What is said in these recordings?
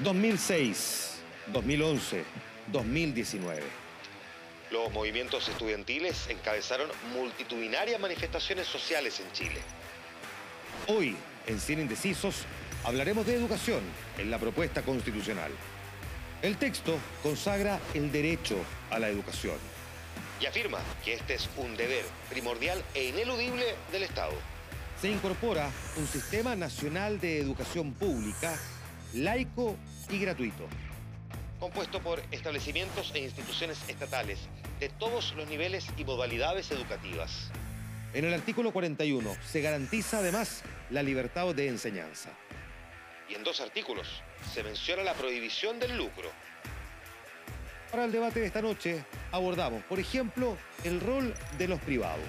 2006, 2011, 2019. Los movimientos estudiantiles encabezaron multitudinarias manifestaciones sociales en Chile. Hoy, en Cien Indecisos, hablaremos de educación en la propuesta constitucional. El texto consagra el derecho a la educación. Y afirma que este es un deber primordial e ineludible del Estado. Se incorpora un sistema nacional de educación pública, laico y gratuito. Compuesto por establecimientos e instituciones estatales de todos los niveles y modalidades educativas. En el artículo 41 se garantiza además la libertad de enseñanza. Y en dos artículos se menciona la prohibición del lucro. Para el debate de esta noche abordamos, por ejemplo, el rol de los privados.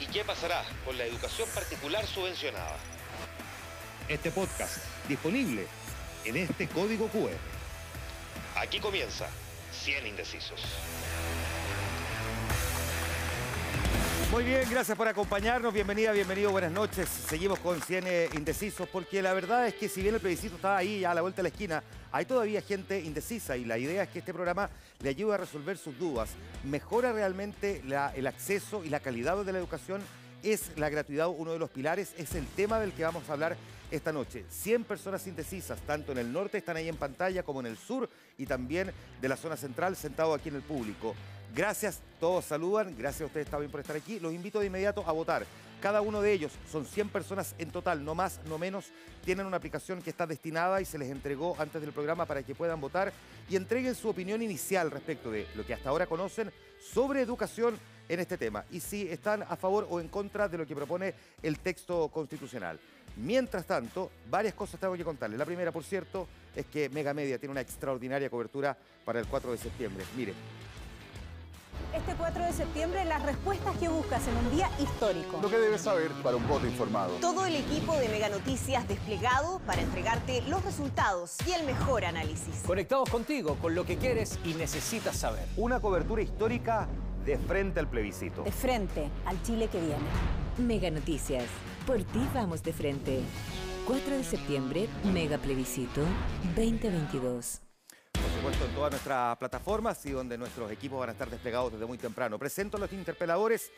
¿Y qué pasará con la educación particular subvencionada? Este podcast disponible en este código QR. Aquí comienza 100 Indecisos. Muy bien, gracias por acompañarnos. Bienvenida, bienvenido, buenas noches. Seguimos con 100 indecisos porque la verdad es que si bien el plebiscito está ahí a la vuelta de la esquina, hay todavía gente indecisa y la idea es que este programa le ayude a resolver sus dudas, mejora realmente el acceso y la calidad de la educación es la gratuidad uno de los pilares, es el tema del que vamos a hablar esta noche. 100 personas indecisas, tanto en el norte, están ahí en pantalla, como en el sur y también de la zona central, sentado aquí en el público. Gracias, todos saludan, gracias a ustedes también por estar aquí. Los invito de inmediato a votar. Cada uno de ellos, son 100 personas en total, no más, no menos, tienen una aplicación que está destinada y se les entregó antes del programa para que puedan votar y entreguen su opinión inicial respecto de lo que hasta ahora conocen sobre educación en este tema y si están a favor o en contra de lo que propone el texto constitucional. Mientras tanto, varias cosas tengo que contarles. La primera, por cierto, es que Mega Media tiene una extraordinaria cobertura para el 4 de septiembre. Miren, este 4 de septiembre las respuestas que buscas en un día histórico. Lo que debes saber para un voto informado. Todo el equipo de Mega Noticias desplegado para entregarte los resultados y el mejor análisis. Conectados contigo con lo que quieres y necesitas saber. Una cobertura histórica de frente al plebiscito. De frente al Chile que viene. Mega Noticias. Por ti vamos de frente. 4 de septiembre, Mega Plebiscito 2022 supuesto, en todas nuestras plataformas y donde nuestros equipos van a estar desplegados desde muy temprano. Presento a los interpeladores,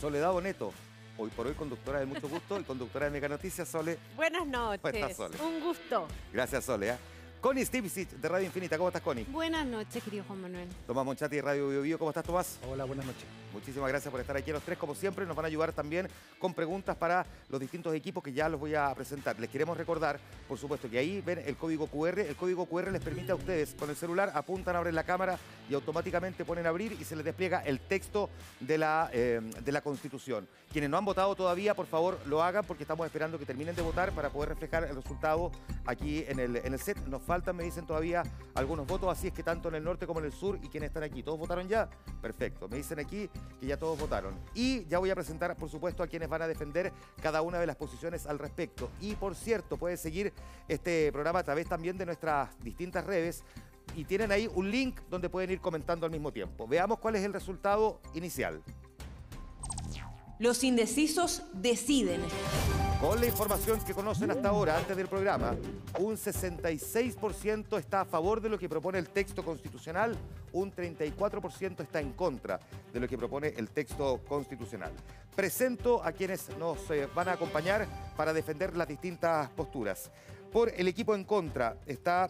Soledad Boneto, hoy por hoy conductora de mucho gusto y conductora de Mega Noticias, Sole. Buenas noches. Un gusto. Gracias, Sole. ¿eh? Connie Stipicic de Radio Infinita. ¿Cómo estás, Connie? Buenas noches, querido Juan Manuel. Tomás Monchati de Radio Bio, Bio. ¿Cómo estás, Tomás? Hola, buenas noches. Muchísimas gracias por estar aquí los tres, como siempre. Nos van a ayudar también con preguntas para los distintos equipos que ya los voy a presentar. Les queremos recordar, por supuesto, que ahí ven el código QR. El código QR les permite a ustedes, con el celular, apuntan, abren la cámara y automáticamente ponen abrir y se les despliega el texto de la, eh, de la Constitución. Quienes no han votado todavía, por favor, lo hagan porque estamos esperando que terminen de votar para poder reflejar el resultado aquí en el, en el set. Nos faltan, me dicen todavía, algunos votos, así es que tanto en el norte como en el sur y quienes están aquí, ¿todos votaron ya? Perfecto, me dicen aquí que ya todos votaron. Y ya voy a presentar, por supuesto, a quienes van a defender cada una de las posiciones al respecto. Y por cierto, pueden seguir este programa a través también de nuestras distintas redes y tienen ahí un link donde pueden ir comentando al mismo tiempo. Veamos cuál es el resultado inicial. Los indecisos deciden. Con la información que conocen hasta ahora, antes del programa, un 66% está a favor de lo que propone el texto constitucional, un 34% está en contra de lo que propone el texto constitucional. Presento a quienes nos eh, van a acompañar para defender las distintas posturas. Por el equipo en contra está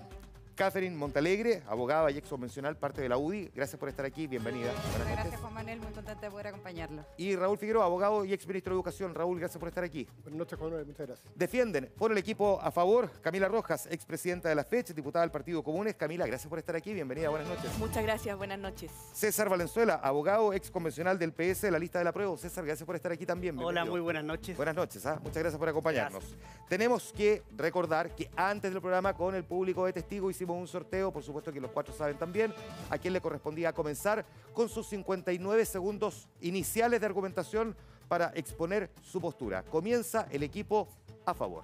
Catherine Montalegre, abogada y ex convencional, parte de la UDI. Gracias por estar aquí, bienvenida. Buenas gracias, Juan Manuel, muy contenta de poder acompañarlo. Y Raúl Figueroa, abogado y ex ministro de Educación. Raúl, gracias por estar aquí. Buenas noches, Juan Manuel, muchas gracias. Defienden por el equipo a favor Camila Rojas, ex presidenta de la FECH, diputada del Partido Comunes. Camila, gracias por estar aquí, bienvenida, buenas noches. Muchas gracias, buenas noches. César Valenzuela, abogado ex convencional del PS de la lista de la prueba. César, gracias por estar aquí también. Hola, muy buenas noches. Buenas noches, ¿ah? muchas gracias por acompañarnos. Tenemos que recordar que antes del programa con el público de testigo hicimos un sorteo por supuesto que los cuatro saben también, a quien le correspondía comenzar con sus 59 segundos iniciales de argumentación para exponer su postura. Comienza el equipo a favor.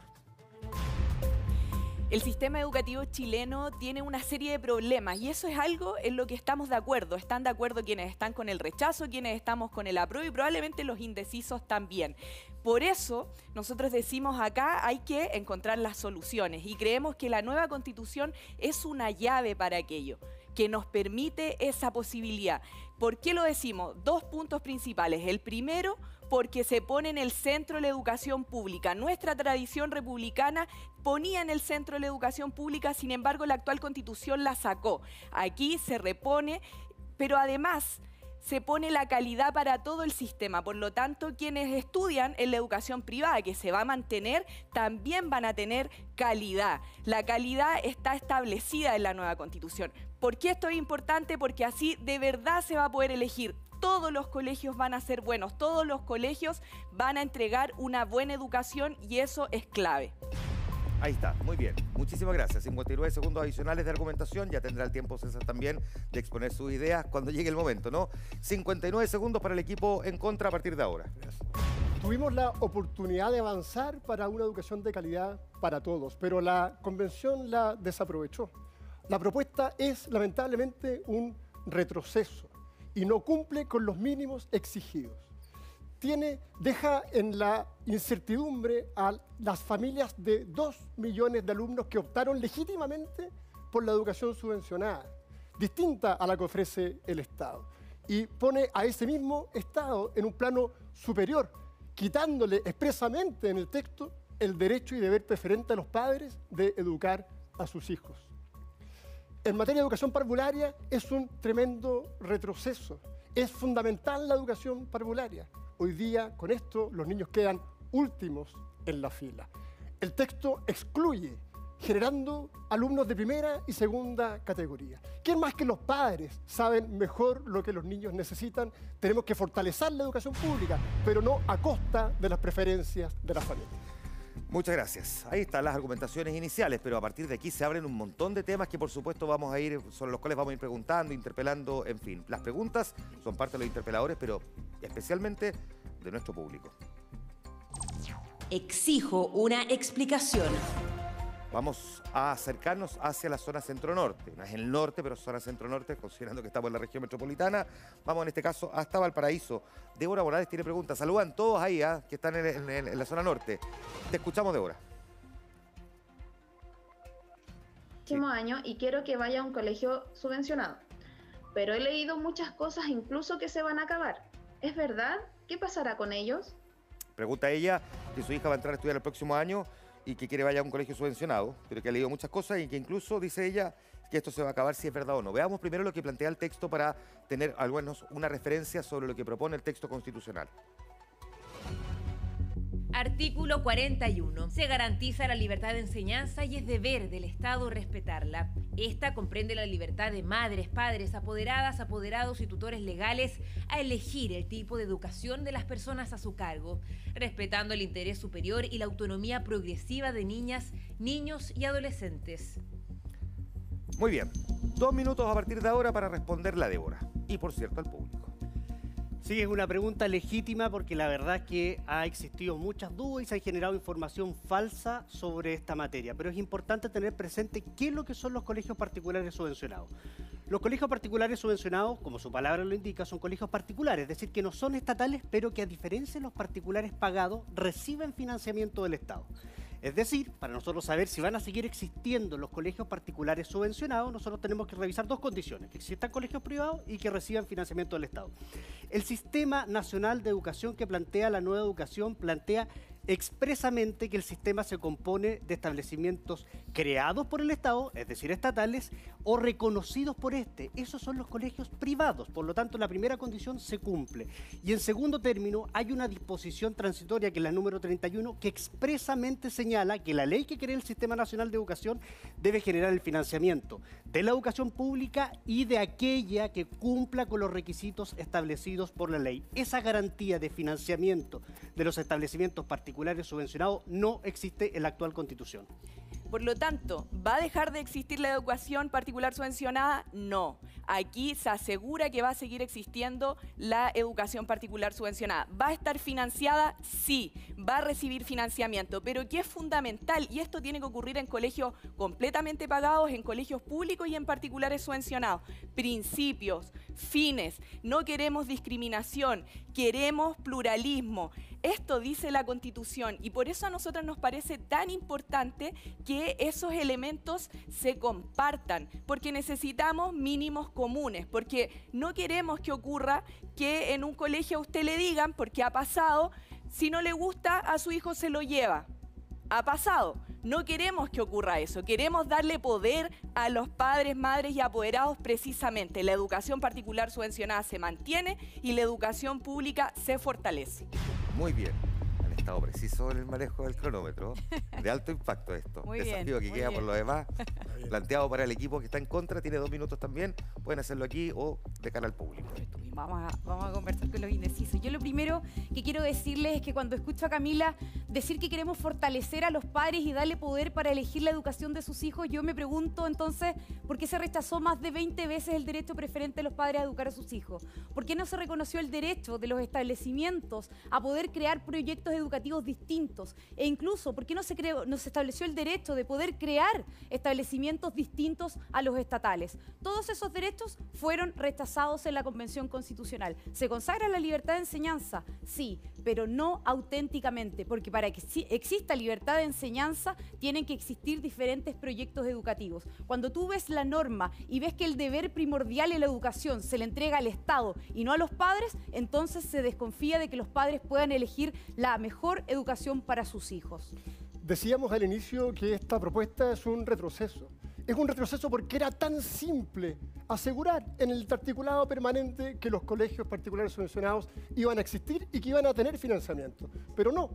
El sistema educativo chileno tiene una serie de problemas y eso es algo en lo que estamos de acuerdo. Están de acuerdo quienes están con el rechazo, quienes estamos con el apruebo y probablemente los indecisos también. Por eso nosotros decimos acá hay que encontrar las soluciones y creemos que la nueva constitución es una llave para aquello que nos permite esa posibilidad. ¿Por qué lo decimos? Dos puntos principales. El primero, porque se pone en el centro la educación pública. Nuestra tradición republicana ponía en el centro la educación pública, sin embargo la actual constitución la sacó. Aquí se repone, pero además se pone la calidad para todo el sistema. Por lo tanto, quienes estudian en la educación privada, que se va a mantener, también van a tener calidad. La calidad está establecida en la nueva constitución. ¿Por qué esto es importante? Porque así de verdad se va a poder elegir todos los colegios van a ser buenos, todos los colegios van a entregar una buena educación y eso es clave. Ahí está, muy bien. Muchísimas gracias. 59 segundos adicionales de argumentación. Ya tendrá el tiempo César también de exponer sus ideas cuando llegue el momento, ¿no? 59 segundos para el equipo en contra a partir de ahora. Tuvimos la oportunidad de avanzar para una educación de calidad para todos, pero la convención la desaprovechó. La propuesta es lamentablemente un retroceso y no cumple con los mínimos exigidos. Tiene, deja en la incertidumbre a las familias de dos millones de alumnos que optaron legítimamente por la educación subvencionada, distinta a la que ofrece el Estado, y pone a ese mismo Estado en un plano superior, quitándole expresamente en el texto el derecho y deber preferente a los padres de educar a sus hijos en materia de educación parvularia es un tremendo retroceso. Es fundamental la educación parvularia. Hoy día, con esto, los niños quedan últimos en la fila. El texto excluye, generando alumnos de primera y segunda categoría. ¿Quién más que los padres saben mejor lo que los niños necesitan? Tenemos que fortalecer la educación pública, pero no a costa de las preferencias de las familias. Muchas gracias. Ahí están las argumentaciones iniciales, pero a partir de aquí se abren un montón de temas que por supuesto vamos a ir, sobre los cuales vamos a ir preguntando, interpelando, en fin. Las preguntas son parte de los interpeladores, pero especialmente de nuestro público. Exijo una explicación. Vamos a acercarnos hacia la zona centro-norte. No es el norte, pero zona centro-norte, considerando que estamos en la región metropolitana. Vamos en este caso hasta Valparaíso. Débora Morales tiene preguntas. Saludan todos ahí ¿ah? que están en, la zona norte. Te escuchamos, Débora. Próximo año y quiero que vaya a un colegio subvencionado. Pero he leído muchas cosas incluso que se van a acabar. ¿Es verdad? ¿Qué pasará con ellos? Pregunta ella que su hija va a entrar a estudiar el próximo año y que quiere vaya a un colegio subvencionado, pero que ha leído muchas cosas y que incluso, dice ella, que esto se va a acabar si es verdad o no. Veamos primero lo que plantea el texto para tener al menos una referencia sobre lo que propone el texto constitucional. Artículo 41. Se garantiza la libertad de enseñanza y es deber del Estado respetarla. Esta comprende la libertad de madres, padres, apoderadas, apoderados y tutores legales a elegir el tipo de educación de las personas a su cargo, respetando el interés superior y la autonomía progresiva de niñas, niños y adolescentes. Muy bien, dos minutos a partir de ahora para responderle a Débora y por cierto al público. Sí, es una pregunta legítima porque la verdad es que ha existido muchas dudas y se ha generado información falsa sobre esta materia. Pero es importante tener presente qué es lo que son los colegios particulares subvencionados. Los colegios particulares subvencionados, como su palabra lo indica, son colegios particulares, es decir, que no son estatales, pero que a diferencia de los particulares pagados, reciben financiamiento del Estado. Es decir, para nosotros saber si van a seguir existiendo los colegios particulares subvencionados, nosotros tenemos que revisar dos condiciones, que existan colegios privados y que reciban financiamiento del Estado. El Sistema Nacional de Educación que plantea la nueva educación plantea expresamente que el sistema se compone de establecimientos creados por el Estado, es decir, estatales, o reconocidos por este. Esos son los colegios privados, por lo tanto la primera condición se cumple. Y en segundo término, hay una disposición transitoria, que es la número 31, que expresamente señala que la ley que crea el Sistema Nacional de Educación debe generar el financiamiento de la educación pública y de aquella que cumpla con los requisitos establecidos por la ley. Esa garantía de financiamiento de los establecimientos particulares subvencionado no existe en la actual constitución. Por lo tanto, ¿va a dejar de existir la educación particular subvencionada? No. Aquí se asegura que va a seguir existiendo la educación particular subvencionada. ¿Va a estar financiada? Sí. Va a recibir financiamiento, pero que es fundamental, y esto tiene que ocurrir en colegios completamente pagados, en colegios públicos y en particulares subvencionados. Principios, fines. No queremos discriminación, queremos pluralismo. Esto dice la Constitución y por eso a nosotros nos parece tan importante que esos elementos se compartan, porque necesitamos mínimos comunes, porque no queremos que ocurra que en un colegio a usted le digan, porque ha pasado, si no le gusta a su hijo se lo lleva. Ha pasado. No queremos que ocurra eso, queremos darle poder a los padres, madres y apoderados precisamente. La educación particular subvencionada se mantiene y la educación pública se fortalece. Muy bien. Estado precisos en el manejo del cronómetro. De alto impacto esto. Muy bien, Desafío que muy queda bien. por lo demás. Planteado para el equipo que está en contra, tiene dos minutos también. Pueden hacerlo aquí o de cara al público. Vamos a, vamos a conversar con los indecisos. Yo lo primero que quiero decirles es que cuando escucho a Camila decir que queremos fortalecer a los padres y darle poder para elegir la educación de sus hijos, yo me pregunto entonces por qué se rechazó más de 20 veces el derecho preferente de los padres a educar a sus hijos. ¿Por qué no se reconoció el derecho de los establecimientos a poder crear proyectos educativos distintos? E incluso, ¿por qué no se, creó, no se estableció el derecho de poder crear establecimientos distintos a los estatales? Todos esos derechos fueron rechazados en la Convención Constitucional. ¿Se consagra la libertad de enseñanza? Sí, pero no auténticamente, porque para que exista libertad de enseñanza tienen que existir diferentes proyectos educativos. Cuando tú ves la norma y ves que el deber primordial en la educación se le entrega al Estado y no a los padres, entonces se desconfía de que los padres puedan elegir la mejor educación para sus hijos. Decíamos al inicio que esta propuesta es un retroceso. Es un retroceso porque era tan simple asegurar en el articulado permanente que los colegios particulares subvencionados iban a existir y que iban a tener financiamiento. Pero no,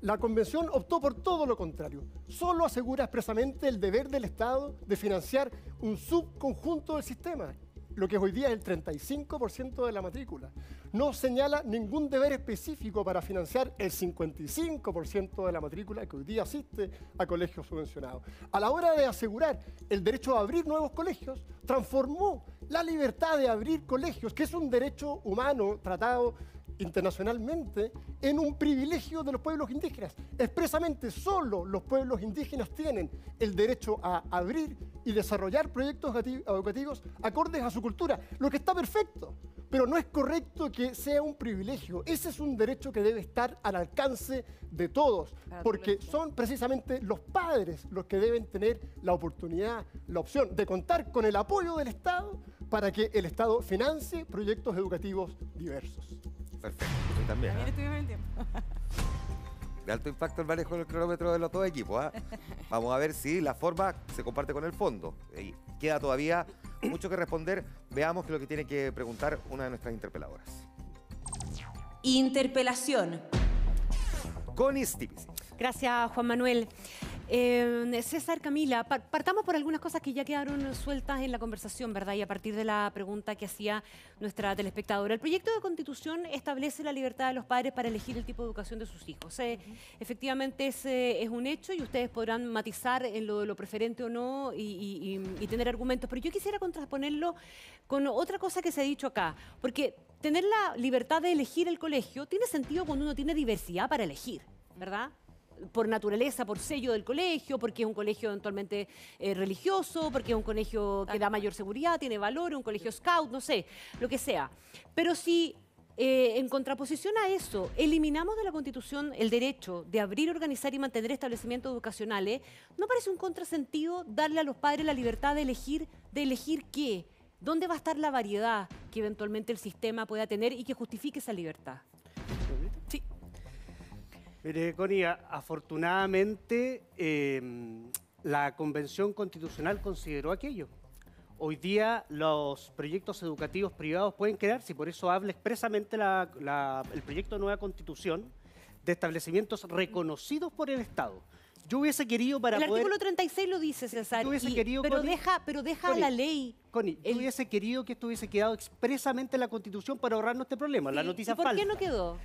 la convención optó por todo lo contrario. Solo asegura expresamente el deber del Estado de financiar un subconjunto del sistema, lo que hoy día el 35% de la matrícula. No señala ningún deber específico para financiar el 55% de la matrícula que hoy día asiste a colegios subvencionados. A la hora de asegurar el derecho a abrir nuevos colegios, transformó la libertad de abrir colegios, que es un derecho humano tratado internacionalmente en un privilegio de los pueblos indígenas. Expresamente, solo los pueblos indígenas tienen el derecho a abrir y desarrollar proyectos educati- educativos acordes a su cultura, lo que está perfecto. Pero no es correcto que sea un privilegio. Ese es un derecho que debe estar al alcance de todos, porque son precisamente los padres los que deben tener la oportunidad, la opción de contar con el apoyo del Estado para que el Estado financie proyectos educativos diversos. Perfecto. Yo también. ¿ah? estuvimos el tiempo. De alto impacto el manejo del cronómetro de los dos equipos. ¿ah? Vamos a ver si la forma se comparte con el fondo. Y queda todavía mucho que responder. Veamos qué es lo que tiene que preguntar una de nuestras interpeladoras. Interpelación. Connie Stipisi. Gracias, Juan Manuel. Eh, César, Camila, par- partamos por algunas cosas que ya quedaron sueltas en la conversación, ¿verdad? Y a partir de la pregunta que hacía nuestra telespectadora. El proyecto de constitución establece la libertad de los padres para elegir el tipo de educación de sus hijos. Eh, Efectivamente es, eh, es un hecho y ustedes podrán matizar en lo preferente o no y, y- y- y tener argumentos. Pero yo quisiera contraponerlo con otra cosa que se ha dicho acá. Porque tener la libertad de elegir el colegio tiene sentido cuando uno tiene diversidad para elegir, ¿verdad? Por naturaleza, por sello del colegio, porque es un colegio eventualmente eh, religioso, porque es un colegio que da mayor seguridad, tiene valor, un colegio scout, no sé, lo que sea. Pero si eh, en contraposición a eso, eliminamos de la Constitución el derecho de abrir, organizar y mantener establecimientos educacionales, ¿no parece un contrasentido darle a los padres la libertad de elegir, de elegir qué? ¿Dónde va a estar la variedad que eventualmente el sistema pueda tener y que justifique esa libertad? Mire, Connie, afortunadamente eh, la Convención Constitucional consideró aquello. Hoy día los proyectos educativos privados pueden crearse y por eso habla expresamente la- la- el proyecto de nueva Constitución de establecimientos reconocidos por el Estado. Yo hubiese querido para el poder... artículo 36 lo dice, César. yo hubiese y- querido, pero, Connie- deja, pero deja Connie, la ley. Connie, yo hubiese querido que esto hubiese quedado expresamente en la Constitución para ahorrarnos este problema, la Sí, noticia ¿Y por falsa. qué no quedó?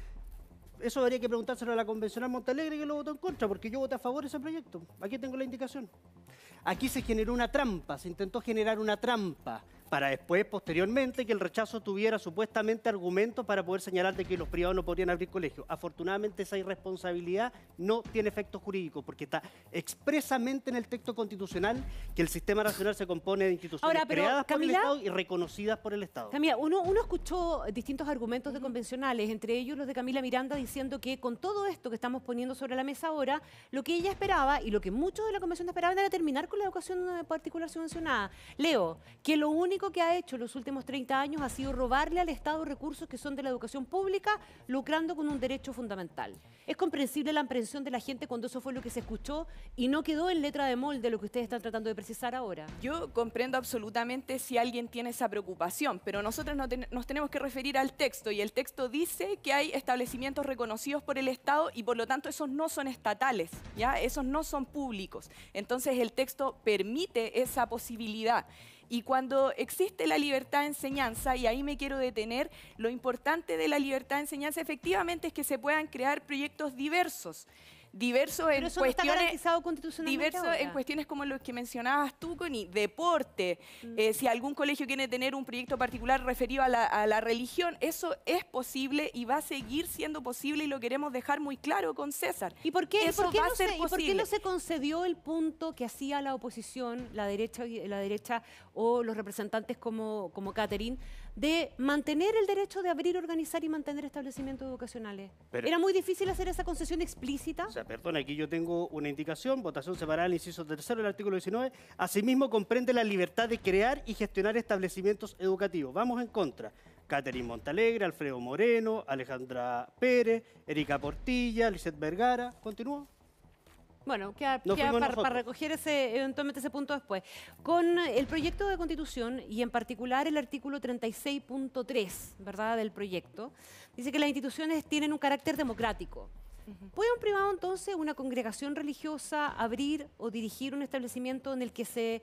Eso habría que preguntárselo a la convencional Montalegre que lo votó en contra, porque yo voté a favor de ese proyecto. Aquí tengo la indicación. Aquí se generó una trampa, se intentó generar una trampa para después, posteriormente, que el rechazo tuviera supuestamente argumentos para poder señalar de que los privados no podrían abrir colegios. Afortunadamente, esa irresponsabilidad no tiene efecto jurídico, porque está expresamente en el texto constitucional que el sistema nacional se compone de instituciones Ahora, pero, creadas por el Estado y reconocidas por el Estado. Camila, uno, uno escuchó distintos argumentos de convencionales, entre ellos los de Camila Miranda, diciendo que con todo esto que estamos poniendo sobre la mesa ahora, lo que ella esperaba y lo que muchos de la convención esperaban era terminar con la educación particular subvencionada. Leo, que lo único que ha hecho en los últimos 30 años ha sido robarle al Estado recursos que son de la educación pública, lucrando con un derecho fundamental. Es comprensible la aprehensión de la gente cuando eso fue lo que se escuchó y no quedó en letra de molde lo que ustedes están tratando de precisar ahora. Yo comprendo absolutamente si alguien tiene esa preocupación, pero nosotros no ten- nos tenemos que referir al texto y el texto dice que hay establecimientos reconocidos por el Estado y por lo tanto esos no son estatales, ¿ya? Esos no son públicos. Entonces el texto permite esa posibilidad. Y cuando existe la libertad de enseñanza, y ahí me quiero detener, lo importante de la libertad de enseñanza efectivamente es que se puedan crear proyectos diversos. Diversos en no está cuestiones constitucionalmente diversos en cuestiones como los que mencionabas tú, Connie, deporte, Mm. eh, si algún colegio quiere tener un proyecto particular referido a la, a la religión, eso es posible y va a seguir siendo posible y lo queremos dejar muy claro con César. ¿Y por qué, eso por qué va no a ser se, y por qué posible? no se concedió el punto que hacía la oposición, la derecha, la derecha o los representantes como, como Catherine, de mantener el derecho de abrir, organizar y mantener establecimientos educacionales? Pero- ¿Era muy difícil hacer esa concesión explícita? O sea, perdón, aquí yo tengo una indicación, votación separada del inciso tercero del artículo 19. Asimismo, comprende la libertad de crear y gestionar establecimientos educativos. Vamos en contra. Catherine Montalegre, Alfredo Moreno, Alejandra Pérez, Erika Portilla, Lisette Vergara. ¿Continúo? Bueno, queda, No queda fuimos para, recoger ese, eventualmente ese punto después. Con el proyecto de constitución y en particular el artículo 36.3, ¿verdad?, del proyecto, dice que las instituciones tienen un carácter democrático. ¿Puede un privado entonces, una congregación religiosa, abrir o dirigir un establecimiento en el que se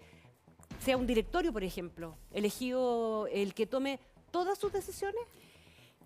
sea un directorio, por ejemplo, elegido el que tome todas sus decisiones?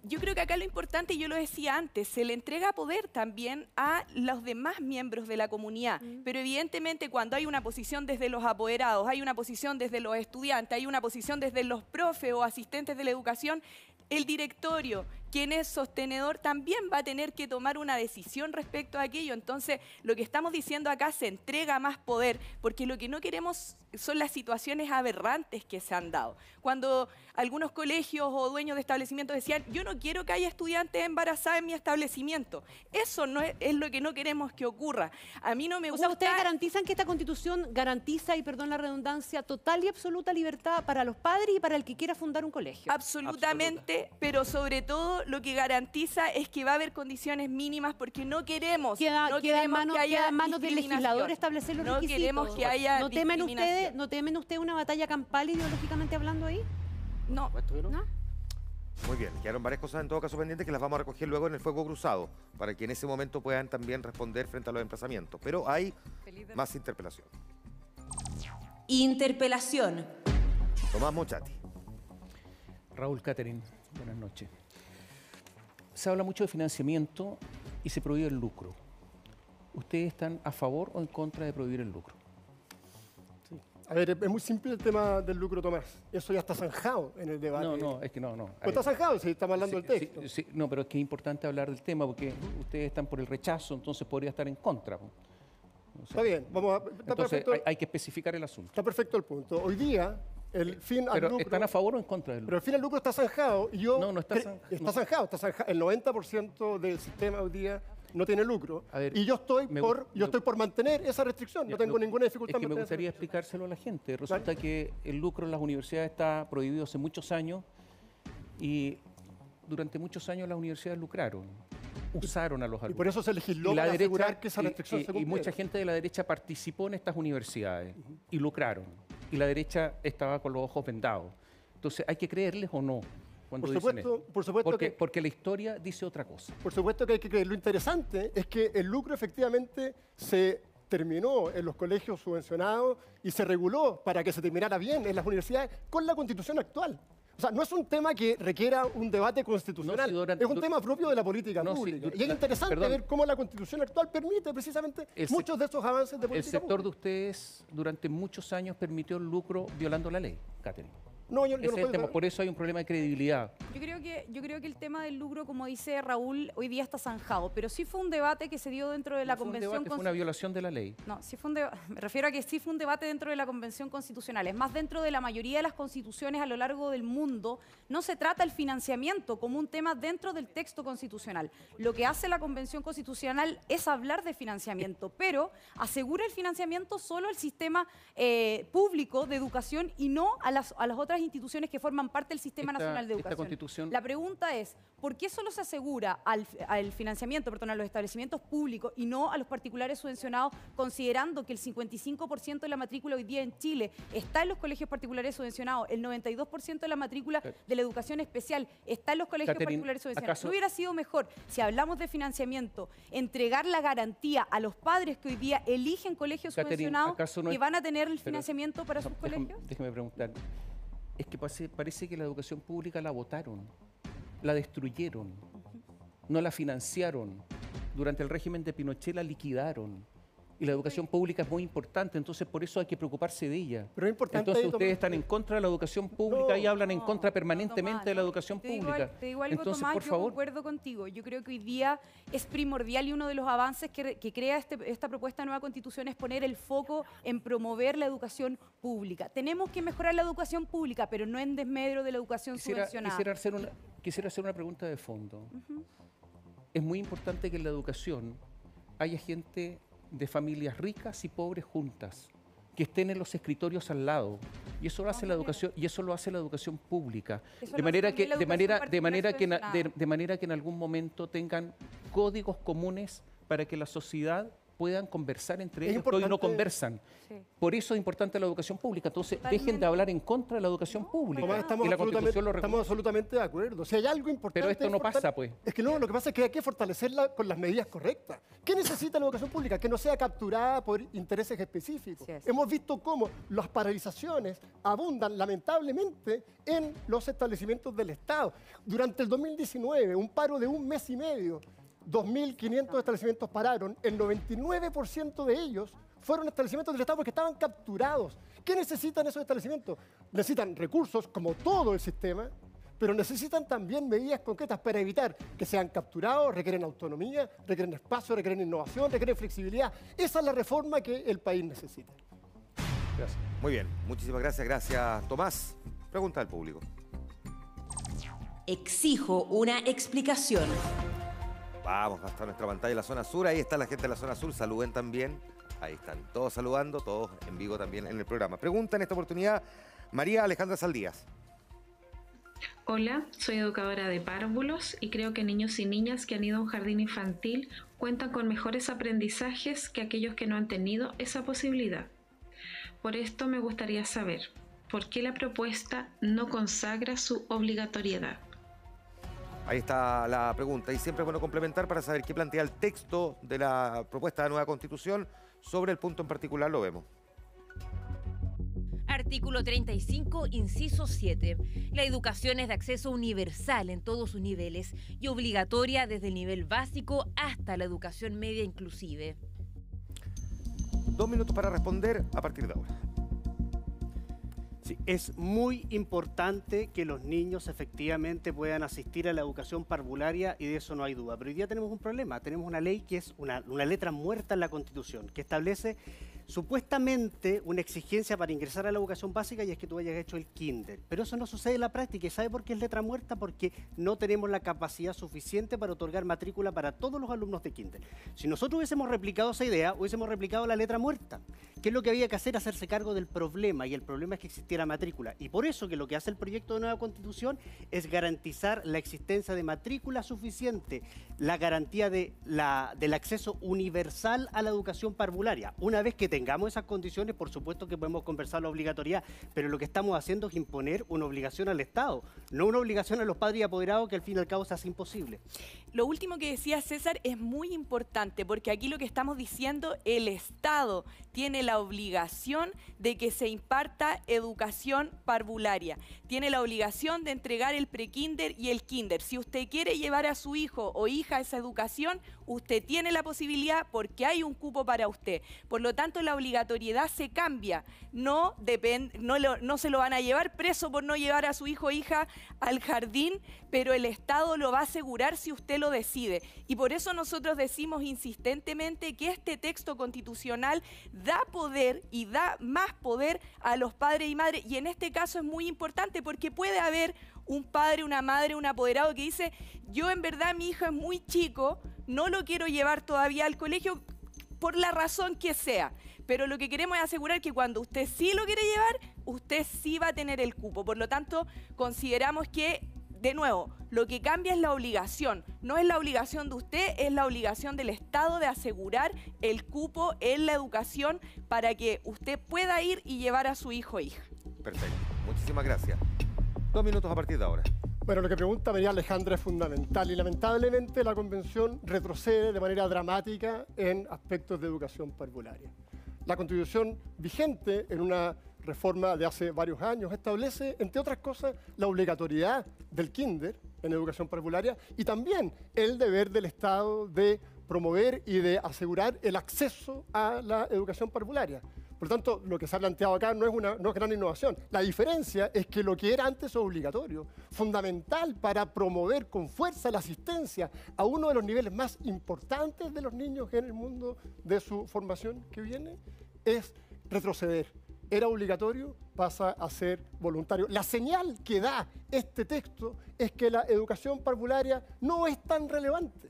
Yo creo que acá lo importante, y yo lo decía antes, se le entrega poder también a los demás miembros de la comunidad. Pero evidentemente cuando hay una posición desde los apoderados, hay una posición desde los estudiantes, hay una posición desde los profes o asistentes de la educación, el directorio, quien es sostenedor, también va a tener que tomar una decisión respecto a aquello. Entonces, lo que estamos diciendo acá se entrega más poder, porque lo que no queremos son las situaciones aberrantes que se han dado. Cuando algunos colegios o dueños de establecimientos decían, yo no quiero que haya estudiantes embarazadas en mi establecimiento. Eso no es, es lo que no queremos que ocurra. A mí no me O gusta... sea, ustedes garantizan que esta constitución garantiza, y perdón la redundancia, total y absoluta libertad para los padres y para el que quiera fundar un colegio. Absolutamente, pero sobre todo lo que garantiza es que va a haber condiciones mínimas porque no queremos, Queda, no queda en queremos manos, que haya queda en manos del legislador establecer los No requisitos. queremos que haya ¿No temen, ustedes. ¿No temen ustedes una batalla campal ideológicamente hablando ahí? No. ¿No? Muy bien, quedaron varias cosas en todo caso pendientes que las vamos a recoger luego en el fuego cruzado, para que en ese momento puedan también responder frente a los emplazamientos. Pero hay más interpelación. Interpelación. Tomás Mochati. Raúl Catherine, buenas noches. Se habla mucho de financiamiento y se prohíbe el lucro. ¿Ustedes están a favor o en contra de prohibir el lucro? A ver, es muy simple el tema del lucro, Tomás. Eso ya está zanjado en el debate. No, no, es que no, no. Pues está zanjado, si estamos hablando Sí, del texto. sí, sí, no, pero es que es importante hablar del tema porque ustedes están por el rechazo, entonces podría estar en contra. O sea, Está bien, vamos a... Está Entonces perfecto, hay, hay que especificar el asunto. está perfecto el punto. Hoy día, el fin al Pero lucro... ¿están a favor o en contra del Pero lucro? el fin al lucro está zanjado y yo... No, no está zanjado, Está no. zanjado, está zanjado. El 90% del sistema hoy día no tiene lucro. y yo estoy, me por, yo estoy por mantener esa restricción. No tengo lo- ninguna dificultad Es que me gustaría explicárselo a la gente. Resulta que el lucro en las universidades está prohibido hace muchos años y durante muchos años las universidades lucraron, usaron a los alumnos. por eso se legisló Y para derecha- asegurar que esa y- restricción y- se Y cumpliera. mucha gente de la derecha participó en estas universidades y lucraron. Y la derecha estaba con los ojos vendados. Entonces, ¿hay que creerles o no? Cuando Por dicen supuesto- esto? por supuesto porque, que- porque la historia dice otra cosa. Por supuesto que hay que creer. Lo interesante es que el lucro efectivamente se terminó en los colegios subvencionados y se reguló para que se terminara bien en las universidades con la constitución actual. O sea, no es un tema que requiera un debate constitucional, No, si durante- es un tema propio de la política No, si pública. du- y es interesante perdón. ver cómo la constitución actual permite precisamente El muchos de esos avances de El política sector de pública. ustedes durante muchos años permitió el lucro violando la ley, Catherine. No, yo, yo Ese no es el tema. Por eso hay un problema de credibilidad. Yo creo, que, yo creo que el tema del lucro, como dice Raúl, hoy día está zanjado, pero sí fue un debate que se dio dentro de la Fue un Convención debate, fue una violación de la ley. No, sí fue un deba- me refiero a que sí fue un debate dentro de la Convención Constitucional. Es más, dentro de la mayoría de las constituciones a lo largo del mundo, no se trata el financiamiento como un tema dentro del texto constitucional. Lo que hace la Convención Constitucional es hablar de financiamiento, pero asegura el financiamiento solo al sistema eh, público de educación y no a las, a las otras instituciones que forman parte del Sistema Esta- Nacional de Educación. Constitución- La pregunta es, ¿por qué solo se asegura al, al financiamiento, perdón, a los establecimientos públicos y no a los particulares subvencionados, considerando que el 55% de la matrícula hoy día en Chile está en los colegios particulares subvencionados, el 92% de la matrícula de la educación especial está en los colegios particulares subvencionados? ¿acaso- ¿No hubiera sido mejor, si hablamos de financiamiento, entregar la garantía a los padres que hoy día eligen colegios subvencionados ¿acaso no que van a tener el Pero- financiamiento para sus colegios? Déjeme preguntar. Es que parece que la educación pública la votaron, la destruyeron, no la financiaron. Durante el régimen de Pinochet la liquidaron. Y la educación pública es muy importante, entonces por eso hay que preocuparse de ella. Pero es importante entonces tomar- ustedes están en contra de la educación pública y hablan en contra permanentemente de la educación Te digo, pública. te digo algo, entonces, Tomás, por yo favor, concuerdo contigo. Yo creo que hoy día es primordial y uno de los avances que crea este- esta propuesta de nueva constitución es poner el foco en promover la educación pública. Tenemos que mejorar la educación pública, pero no en desmedro de la educación quisiera, subvencionada. quisiera hacer una, quisiera hacer una pregunta de fondo. Es muy importante que en la educación haya gente de familias ricas y pobres juntas, que estén en los escritorios al lado. Y eso lo hace la educación, y eso lo hace la educación pública. Eso De manera que, de manera, de manera que, de manera que en algún momento tengan códigos comunes para que la sociedad puedan conversar entre Es ellos, que hoy no conversan. Por eso es importante la educación pública. Entonces, dejen de hablar en contra de la educación pública. Tomás, estamos, y la absolutamente, Constitución lo reconoce. estamos absolutamente de acuerdo. Si hay algo importante... Pero esto es no pasa, pues. Es que no, lo que pasa es que hay que fortalecerla con las medidas correctas. ¿Qué necesita la educación pública? Que no sea capturada por intereses específicos. Hemos visto cómo las paralizaciones abundan lamentablemente en los establecimientos del Estado. Durante el 2019, un paro de un mes y medio, 2.500 establecimientos pararon, el 99% de ellos fueron establecimientos del Estado porque estaban capturados. ¿Qué necesitan esos establecimientos? Necesitan recursos, como todo el sistema, pero necesitan también medidas concretas para evitar que sean capturados, requieren autonomía, requieren espacio, requieren innovación, requieren flexibilidad. Esa es la reforma que el país necesita. Gracias. Muy bien, muchísimas gracias, gracias Tomás. Pregunta al público. Exijo una explicación. Vamos hasta nuestra pantalla, la zona sur. Ahí está la gente de la zona sur. Saluden también. Ahí están todos saludando, todos en vivo también en el programa. Pregunta en esta oportunidad María Alejandra Saldías. Hola, soy educadora de párvulos y creo que niños y niñas que han ido a un jardín infantil cuentan con mejores aprendizajes que aquellos que no han tenido esa posibilidad. Por esto me gustaría saber, ¿por qué la propuesta no consagra su obligatoriedad? Ahí está la pregunta. Y siempre es bueno complementar para saber qué plantea el texto de la propuesta de nueva constitución. Sobre el punto en particular lo vemos. Artículo 35, inciso 7. La educación es de acceso universal en todos sus niveles y obligatoria desde el nivel básico hasta la educación media inclusive. Dos minutos para responder a partir de ahora. Es muy importante que los niños efectivamente puedan asistir a la educación parvularia y de eso no hay duda. Pero hoy día tenemos un problema, tenemos una ley que es una, una letra muerta en la Constitución, que establece supuestamente una exigencia para ingresar a la educación básica y es que tú hayas hecho el kinder. Pero eso no sucede en la práctica y ¿sabe por qué es letra muerta? Porque no tenemos la capacidad suficiente para otorgar matrícula para todos los alumnos de kinder. Si nosotros hubiésemos replicado esa idea, hubiésemos replicado la letra muerta. ¿Qué es lo que había que hacer? Hacerse cargo del problema y el problema es que existiera matrícula. Y por eso que lo que hace el proyecto de nueva constitución es garantizar la existencia de matrícula suficiente, la garantía de la, del acceso universal a la educación parvularia. Una vez que tengamos esas condiciones, por supuesto que podemos conversar la obligatoriedad, pero lo que estamos haciendo es imponer una obligación al Estado, no una obligación a los padres y apoderados que al fin y al cabo se hace imposible. Lo último que decía César es muy importante porque aquí lo que estamos diciendo, el Estado tiene la obligación de que se imparta educación parvularia. Tiene la obligación de entregar el prekinder y el kinder. Si usted quiere llevar a su hijo o hija esa educación, usted tiene la posibilidad porque hay un cupo para usted. Por lo tanto, la obligatoriedad se cambia. No, no, no se lo van a llevar preso por no llevar a su hijo o hija al jardín, pero el Estado lo va a asegurar si usted lo decide. Y por eso nosotros decimos insistentemente que este texto constitucional da poder y da más poder a los padres y madres. Y en este caso es muy importante porque puede haber un padre, una madre, un apoderado que dice, yo en verdad mi hijo es muy chico, no lo quiero llevar todavía al colegio por la razón que sea. Pero lo que queremos es asegurar que cuando usted sí lo quiere llevar, usted sí va a tener el cupo. Por lo tanto, consideramos que, de nuevo, lo que cambia es la obligación. No es la obligación de usted, es la obligación del Estado de asegurar el cupo en la educación para que usted pueda ir y llevar a su hijo o hija. Perfecto. Muchísimas gracias. Dos minutos a partir de ahora. Bueno, lo que pregunta María Alejandra es fundamental y lamentablemente la Convención retrocede de manera dramática en aspectos de educación parvularia. La Constitución vigente en una reforma de hace varios años establece, entre otras cosas, la obligatoriedad del kinder en educación parvularia y también el deber del Estado de promover y de asegurar el acceso a la educación parvularia. Por lo tanto, lo que se ha planteado acá no es una gran innovación. La diferencia es que lo que era antes obligatorio, fundamental para promover con fuerza la asistencia a uno de los niveles más importantes de los niños en el mundo de su formación que viene, es retroceder. Era obligatorio, pasa a ser voluntario. La señal que da este texto es que la educación parvularia no es tan relevante.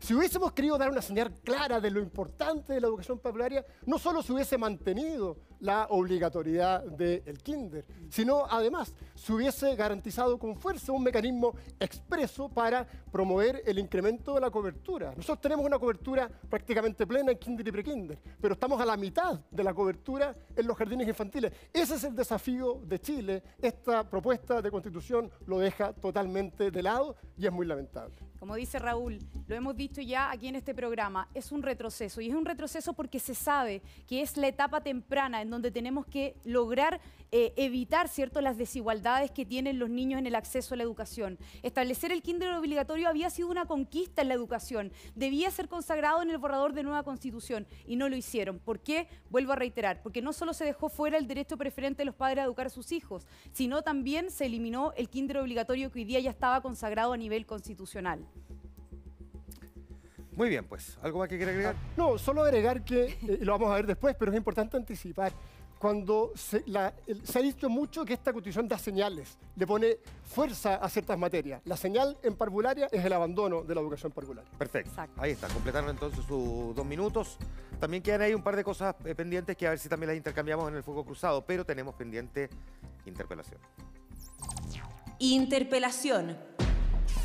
Si hubiésemos querido dar una señal clara de lo importante de la educación parvularia, no solo se hubiese mantenido la obligatoriedad del kinder, sino además se hubiese garantizado con fuerza un mecanismo expreso para promover el incremento de la cobertura. Nosotros tenemos una cobertura prácticamente plena en kinder y prekinder, pero estamos a la mitad de la cobertura en los jardines infantiles. Ese es el desafío de Chile. Esta propuesta de constitución lo deja totalmente de lado y es muy lamentable. Como dice Raúl, lo hemos dicho ya aquí en este programa, es un retroceso. Y es un retroceso porque se sabe que es la etapa temprana en donde tenemos que lograr eh, evitar ¿cierto? las desigualdades que tienen los niños en el acceso a la educación. Establecer el kinder obligatorio había sido una conquista en la educación. Debía ser consagrado en el borrador de nueva constitución y no lo hicieron. ¿Por qué? Vuelvo a reiterar, porque no solo se dejó fuera el derecho preferente de los padres a educar a sus hijos, sino también se eliminó el kinder obligatorio que hoy día ya estaba consagrado a nivel constitucional. Muy bien, pues. ¿Algo más que quiera agregar? No, solo agregar que, eh, y lo vamos a ver después, pero es importante anticipar, cuando se, la- el- se ha dicho mucho que esta constitución da señales, le pone fuerza a ciertas materias. La señal en parvularia es el abandono de la educación parvularia. Perfecto. Ahí está, completaron entonces sus dos minutos. También quedan ahí un par de cosas eh, pendientes que a ver si también las intercambiamos en el fuego cruzado, pero tenemos pendiente interpelación. Interpelación.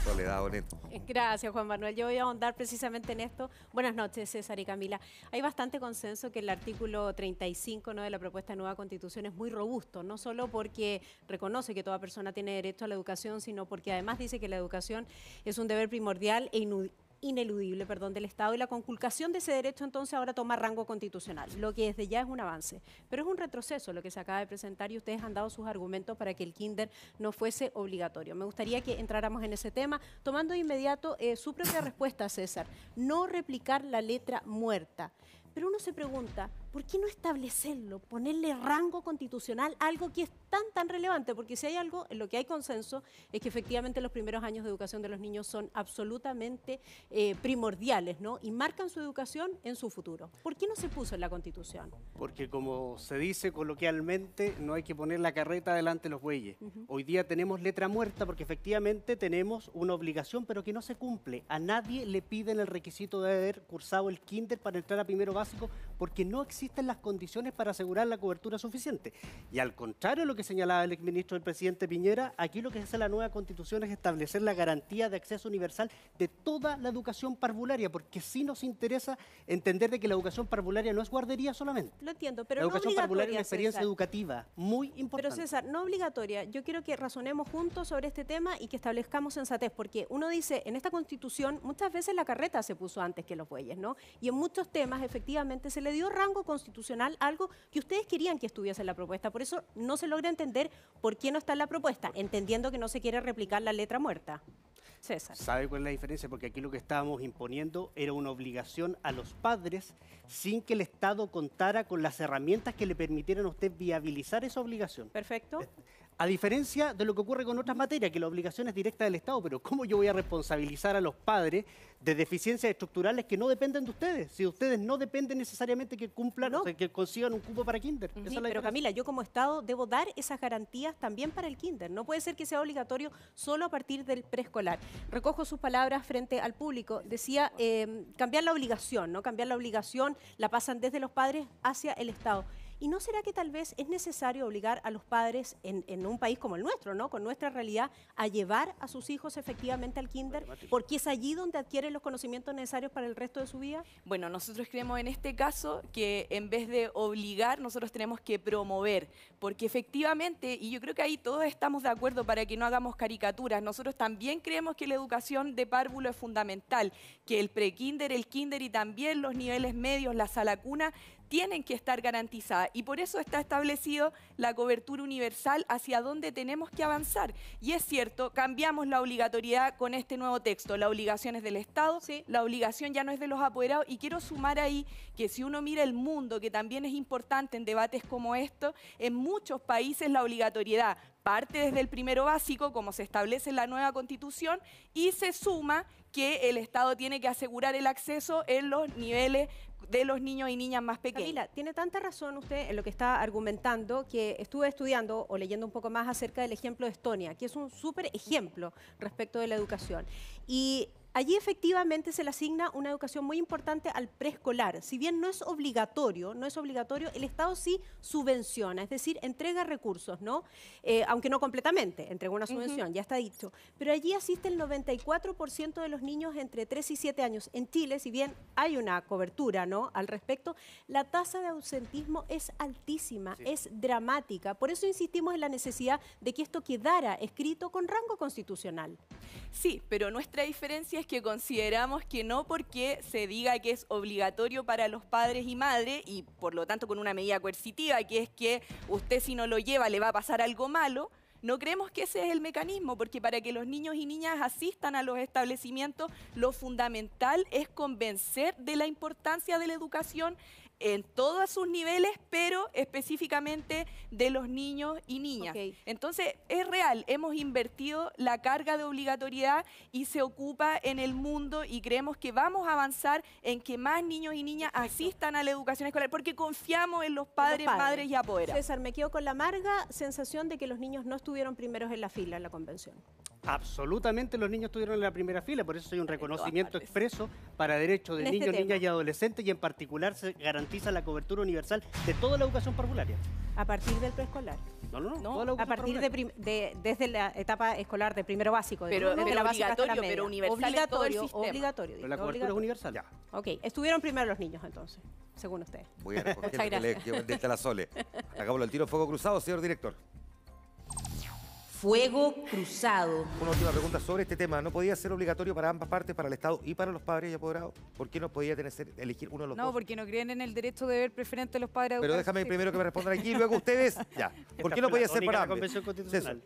Soledad. Gracias, Juan Manuel. Yo voy a ahondar precisamente en esto. Buenas noches, César y Camila. Hay bastante consenso que el artículo 35 ¿no? de la propuesta de nueva constitución es muy robusto, no solo porque reconoce que toda persona tiene derecho a la educación, sino porque además dice que la educación es un deber primordial e ineludible perdón, del Estado y la conculcación de ese derecho entonces ahora toma rango constitucional, lo que desde ya es un avance. Pero es un retroceso lo que se acaba de presentar y ustedes han dado sus argumentos para que el kinder no fuese obligatorio. Me gustaría que entráramos en ese tema, tomando de inmediato eh, su propia respuesta, César. No replicar la letra muerta. Pero uno se pregunta, ¿por qué no establecerlo, ponerle rango constitucional a algo que es tan, tan relevante? Porque si hay algo en lo que hay consenso es que efectivamente los primeros años de educación de los niños son absolutamente eh, primordiales, ¿no? Y marcan su educación en su futuro. ¿Por qué no se puso en la Constitución? Porque como se dice coloquialmente, no hay que poner la carreta delante de los bueyes. Hoy día tenemos letra muerta porque efectivamente tenemos una obligación, pero que no se cumple. A nadie le piden el requisito de haber cursado el kinder para entrar a primero básico porque no existen las condiciones para asegurar la cobertura suficiente. Y al contrario de lo que señalaba el exministro del presidente Piñera, aquí lo que hace la nueva constitución es establecer la garantía de acceso universal de toda la educación parvularia, porque sí nos interesa entender de que la educación parvularia no es guardería solamente. Lo entiendo, pero la no educación parvularia es una experiencia César. educativa muy importante. Pero César, no obligatoria. Yo quiero que razonemos juntos sobre este tema y que establezcamos sensatez, porque uno dice, en esta constitución muchas veces la carreta se puso antes que los bueyes, ¿no? Y en muchos temas efectivamente se le dio rango constitucional algo que ustedes querían que estuviese en la propuesta. Por eso no se logra entender por qué no está en la propuesta, entendiendo que no se quiere replicar la letra muerta. César. ¿Sabe cuál es la diferencia? Porque aquí lo que estábamos imponiendo era una obligación a los padres sin que el Estado contara con las herramientas que le permitieran a usted viabilizar esa obligación. Perfecto. A diferencia de lo que ocurre con otras materias, que la obligación es directa del Estado, pero ¿cómo yo voy a responsabilizar a los padres de deficiencias estructurales que no dependen de ustedes? Si ustedes no dependen necesariamente que cumplan, o sea, que consigan un cupo para kinder. Esa Sí, es la pero. Camila, yo como Estado debo dar esas garantías también para el kinder. No puede ser que sea obligatorio solo a partir del preescolar. Recojo sus palabras frente al público. Decía eh, cambiar la obligación, ¿no? Cambiar la obligación la pasan desde los padres hacia el Estado. ¿Y no será que tal vez es necesario obligar a los padres en, en un país como el nuestro, ¿no? con nuestra realidad, a llevar a sus hijos efectivamente al kinder? Porque es allí donde adquieren los conocimientos necesarios para el resto de su vida. Bueno, nosotros creemos en este caso que en vez de obligar, nosotros tenemos que promover, porque efectivamente, y yo creo que ahí todos estamos de acuerdo para que no hagamos caricaturas, nosotros también creemos que la educación de párvulo es fundamental, que el prekinder, el kinder y también los niveles medios, la sala cuna, tienen que estar garantizadas y por eso está establecido la cobertura universal hacia donde tenemos que avanzar. Y es cierto, cambiamos la obligatoriedad con este nuevo texto. La obligación es del Estado, la obligación ya no es de los apoderados y quiero sumar ahí que si uno mira el mundo, que también es importante en debates como esto, en muchos países la obligatoriedad parte desde el primero básico, como se establece en la nueva constitución, y se suma que el Estado tiene que asegurar el acceso en los niveles de los niños y niñas más pequeños. Camila, tiene tanta razón usted en lo que está argumentando que estuve estudiando o leyendo un poco más acerca del ejemplo de Estonia, que es un súper ejemplo respecto de la educación. Y allí efectivamente se le asigna una educación muy importante al preescolar. Si bien no es obligatorio, no es obligatorio, el Estado sí subvenciona, es decir, entrega recursos, ¿no? Eh, aunque no completamente, entrega una subvención, ya está dicho. Pero allí asiste el 94% de los niños entre 3 y 7 años. En Chile, si bien hay una cobertura, ¿no? Al respecto, la tasa de ausentismo es altísima, es dramática. Por eso insistimos en la necesidad de que esto quedara escrito con rango constitucional. Sí, pero nuestra diferencia que consideramos que no porque se diga que es obligatorio para los padres y madres y por lo tanto con una medida coercitiva, que es que usted si no lo lleva le va a pasar algo malo, no creemos que ese es el mecanismo, porque para que los niños y niñas asistan a los establecimientos, lo fundamental es convencer de la importancia de la educación en todos sus niveles, pero específicamente de los niños y niñas. Entonces, es real, hemos invertido la carga de obligatoriedad y se ocupa en el mundo y creemos que vamos a avanzar en que más niños y niñas asistan a la educación escolar, porque confiamos en los padres, madres y apoderados. César, me quedo con la amarga sensación de que los niños no estuvieron primeros en la fila en la convención. Absolutamente los niños estuvieron en la primera fila, por eso hay un reconocimiento expreso para derechos de este niños, tema. niñas y adolescentes y en particular se garantiza la cobertura universal de toda la educación parvularia. A partir del preescolar. No, no, no. No, toda la a partir de, de- desde la etapa escolar de primero básico. Pero- digamos, pero de la básica hasta la obligatorio, pero universal todo el obligatorio, sistema. obligatorio. Pero la cobertura es obligatorio. universal. Ok, estuvieron primero los niños entonces, según usted. Voy a recoger Muchas que le- gracias. que- desde la Sole. Hagámoslo al tiro fuego cruzado, señor director. Fuego cruzado. Una última pregunta sobre este tema. ¿No podía ser obligatorio para ambas partes, para el Estado y para los padres y apoderados? ¿Por qué no podía tener, ser- elegir uno de los No, dos? porque no creen en el derecho de ver preferente de los padres. a Pero a déjame primero que me respondan aquí y luego ustedes. Ya. ¿Por Esta qué no podía ser para ambos?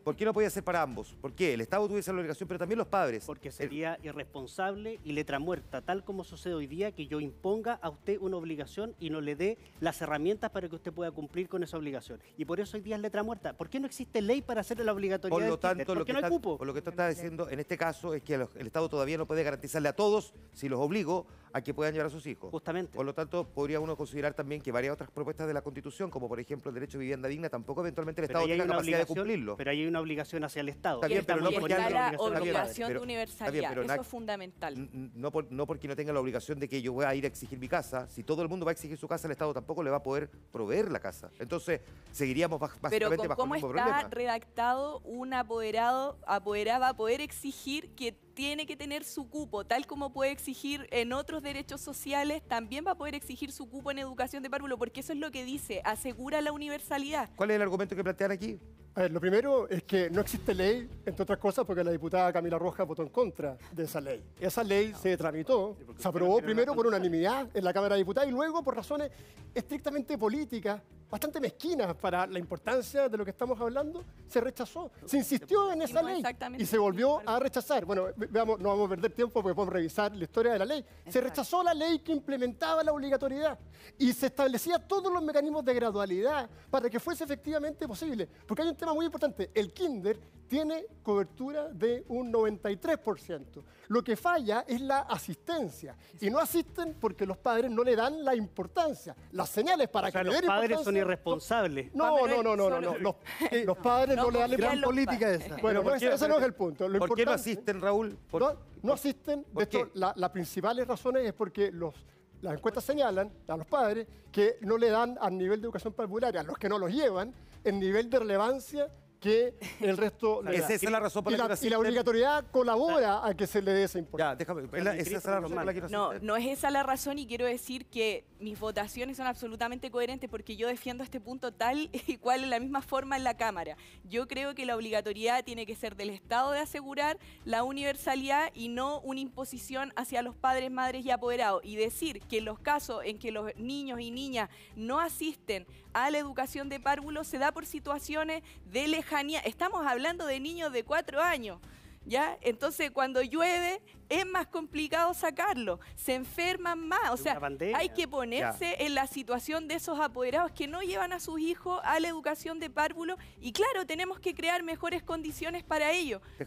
¿Por qué no podía ser para ambos? ¿Por qué? El Estado tuviese la obligación, pero también los padres. Porque sería irresponsable y letra muerta, tal como sucede hoy día, que yo imponga a usted una obligación y no le dé las herramientas para que usted pueda cumplir con esa obligación. Y por eso hoy día es letra muerta. ¿Por qué no existe ley para hacer la obligatoriedad Por lo tanto, ¿Por lo que, no hay está, cupo? por lo que tú estás diciendo en este caso es que los- el Estado todavía no puede garantizarle a todos, si los obligo, a que puedan llevar a sus hijos. Justamente. Por lo tanto, podría uno considerar también que varias otras propuestas de la Constitución, como por ejemplo el derecho a vivienda digna, tampoco eventualmente el Pero Estado tenga capacidad de cumplirlo. Pero ahí hay una obligación hacia el Estado. Está bien, pero no porque la obligación de universalidad, eso es fundamental. No, por- no porque no tenga la obligación de que yo voy a ir a exigir mi casa. Si todo el mundo va a exigir su casa, el Estado tampoco le va a poder proveer la casa. Entonces, seguiríamos Pero básicamente con bajo el cómo mismo está problema. redactado, un apoderado, apoderada va a poder exigir que tiene que tener su cupo, tal como puede exigir en otros derechos sociales, también va a poder exigir su cupo en educación de párvulo, porque eso es lo que dice, asegura la universalidad. ¿Cuál es el argumento que plantean aquí? A ver, lo primero es que no existe ley, entre otras cosas, porque la diputada Camila Rojas votó en contra de esa ley. Esa ley se tramitó, se aprobó primero por unanimidad en la Cámara de Diputados y luego por razones estrictamente políticas bastante mezquinas para la importancia de lo que estamos hablando, se rechazó. Se insistió en esa ley y se volvió a rechazar. Bueno, veamos, no vamos a perder tiempo porque podemos revisar la historia de la ley. Se rechazó la ley que implementaba la obligatoriedad y se establecía todos los mecanismos de gradualidad para que fuese efectivamente posible. Porque hay un tema muy importante. El kinder tiene cobertura de un 93%. Lo que falla es la asistencia. Y no asisten porque los padres no le dan la importancia. Las señales para O sea, que le los den padres son irresponsables. No, no, no, no, no, no. Los, los padres no, No le dan la los política esa. Bueno, ¿por no, qué- ese, no es el punto. Lo ¿Por qué no asisten, Raúl? Por- no, no asisten. ¿Por De hecho, la- las principales razones es porque los, las encuestas señalan a los padres que no le dan al nivel de educación parvularia, a los que no los llevan, el nivel de relevancia que el resto le ¿Es da. esa la razón por y la y la obligatoriedad colabora a que se le dé esa importancia. Ya, déjame. es la- esa es la razón por la que no No, asisten. no es esa la razón y quiero decir que mis votaciones son absolutamente coherentes porque yo defiendo este punto tal y cual en la misma forma en la Cámara. Yo creo que la obligatoriedad tiene que ser del Estado de asegurar la universalidad y no una imposición hacia los padres, madres y apoderados. Y decir que en los casos en que los niños y niñas no asisten a la educación de párvulos se da por situaciones de lejanía. Estamos hablando de niños de cuatro años. ¿Ya? Entonces, cuando llueve, es más complicado sacarlo. Se enferman más. O sea, hay que ponerse en la situación de esos apoderados que no llevan a sus hijos a la educación de párvulo. Y claro, tenemos que crear mejores condiciones para ello. Que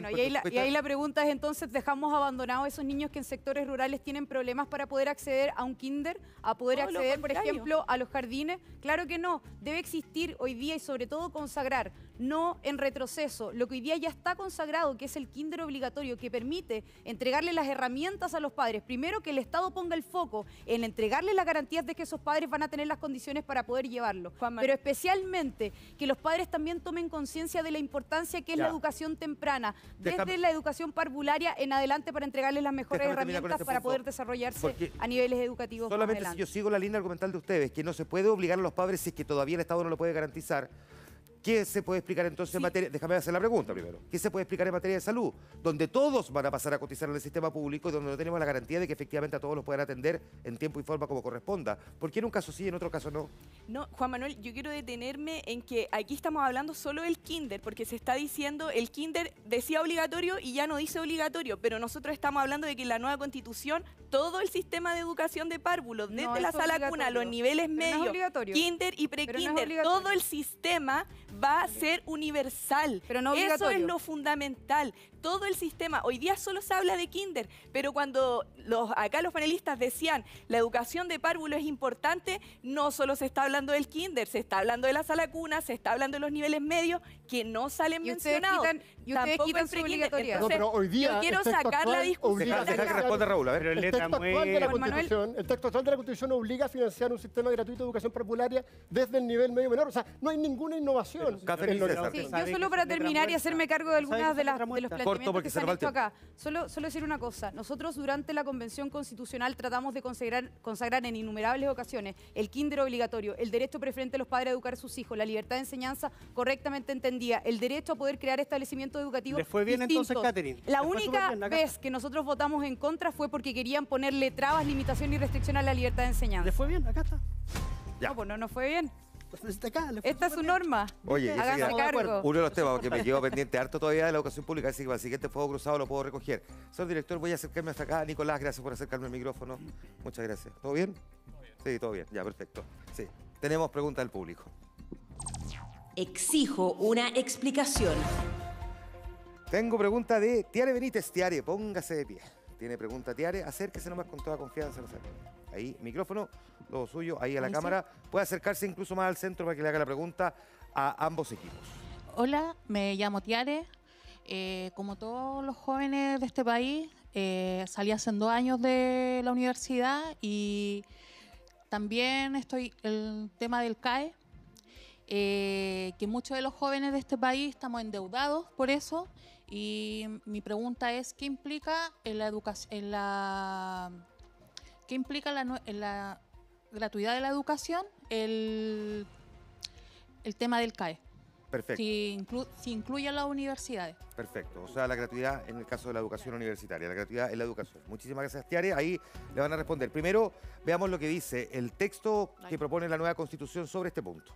Bueno, y ahí, la, y ahí la pregunta es entonces, ¿dejamos abandonados a esos niños que en sectores rurales tienen problemas para poder acceder a un kinder, a poder Todo acceder, por ejemplo, a los jardines? Claro que no. Debe existir hoy día y sobre todo consagrar, no en retroceso, lo que hoy día ya está consagrado, que es el kinder obligatorio, que permite entregarle las herramientas a los padres. Primero, que el Estado ponga el foco en entregarle las garantías de que esos padres van a tener las condiciones para poder llevarlo. Pero especialmente que los padres también tomen conciencia de la importancia que es la educación temprana, desde Déjame- la educación parvularia en adelante para entregarles las mejores Déjame herramientas este para poder desarrollarse Porque a niveles educativos más Solamente si yo sigo la línea argumental de ustedes, que no se puede obligar a los padres si es que todavía el Estado no lo puede garantizar. ¿Qué se puede explicar entonces en materia? Déjame hacer la pregunta primero. ¿Qué se puede explicar en materia de salud? Donde todos van a pasar a cotizar en el sistema público y donde no tenemos la garantía de que efectivamente a todos los puedan atender en tiempo y forma como corresponda. ¿Por qué en un caso sí y en otro caso no? No, Juan Manuel, yo quiero detenerme en que aquí estamos hablando solo del kinder, porque se está diciendo el kinder decía obligatorio y ya no dice obligatorio, pero nosotros estamos hablando de que en la nueva constitución todo el sistema de educación de párvulos, desde No la sala cuna, los niveles no medios, kinder y no pre-kinder, obligatorio. todo el sistema va a ser universal. Pero no Eso es lo fundamental. Todo el sistema. Hoy día solo se habla de kinder, pero cuando los, acá los panelistas decían la educación de párvulo es importante, no solo se está hablando del kinder, se está hablando de la sala cuna, se está hablando de los niveles medios que no salen Y mencionados. quitan- y ustedes Tampoco quitan su. No, pero hoy día yo quiero sacar la discusión. obliga- Deja, deja que responda Raúl, a ver. Pero en El texto actual de la. Constitución, el texto actual de la Constitución obliga a financiar un sistema gratuito de educación parvularia desde el nivel medio menor. O sea, no hay ninguna innovación. Catherine en lo que- César. Sí, yo solo para terminar y hacerme cargo de ¿Sabe algunas de, las, de los? Corto, planteamientos porque que se se han nos va el hecho acá. Solo, solo decir una cosa. Nosotros durante la Convención Constitucional tratamos de consagrar, consagrar en innumerables ocasiones el kinder obligatorio, el derecho preferente de los padres a educar a sus hijos, la libertad de enseñanza correctamente entendida, el derecho a poder crear establecimientos educativos ¿Le fue bien entonces. Catherine? La ¿Le fue única vez que nosotros votamos en contra fue porque querían ponerle trabas, limitación y restricción a la libertad de enseñanza. ¿Le fue bien? Acá está. Ya. No, pues no nos fue bien. Esta es su bien. norma. Oye, Háganse ya- cargo. Uno de los temas que me quedó pendiente harto todavía de la educación pública, así que para el siguiente fuego cruzado lo puedo recoger. Señor director, voy a acercarme hasta acá. Nicolás, gracias por acercarme al micrófono. Muchas gracias. ¿Todo bien? Sí, todo bien. Ya, perfecto. Sí. Tenemos preguntas del público. Exijo una explicación. Tengo pregunta de Tiare Benítez. Tiare, póngase de pie. Tiene pregunta Tiare, acérquese nomás con toda confianza. no. Ahí, micrófono, todo suyo, ahí a la Ahí sí. cámara. Puede acercarse incluso más al centro para que le haga la pregunta a ambos equipos. Hola, me llamo Tiare. Eh, como todos los jóvenes de este país, eh, salí hace dos años de la universidad y también estoy el tema del CAE, eh, que muchos de los jóvenes de este país estamos endeudados por eso y mi pregunta es qué implica en la educación, en la qué implica la, gratuidad de la educación el, el tema del CAE. Perfecto. Si, inclu- si incluye a las universidades. Perfecto. O sea, la gratuidad en el caso de la educación universitaria, la gratuidad en la educación. Muchísimas gracias, Tiare. Ahí le van a responder. Primero, veamos lo que dice el texto que propone la nueva constitución sobre este punto.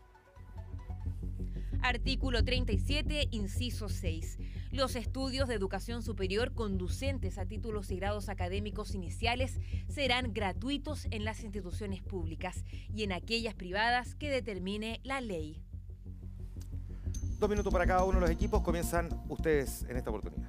Artículo 37, inciso 6. Los estudios de educación superior conducentes a títulos y grados académicos iniciales serán gratuitos en las instituciones públicas y en aquellas privadas que determine la ley. Dos minutos para cada uno de los equipos. Comienzan ustedes en esta oportunidad.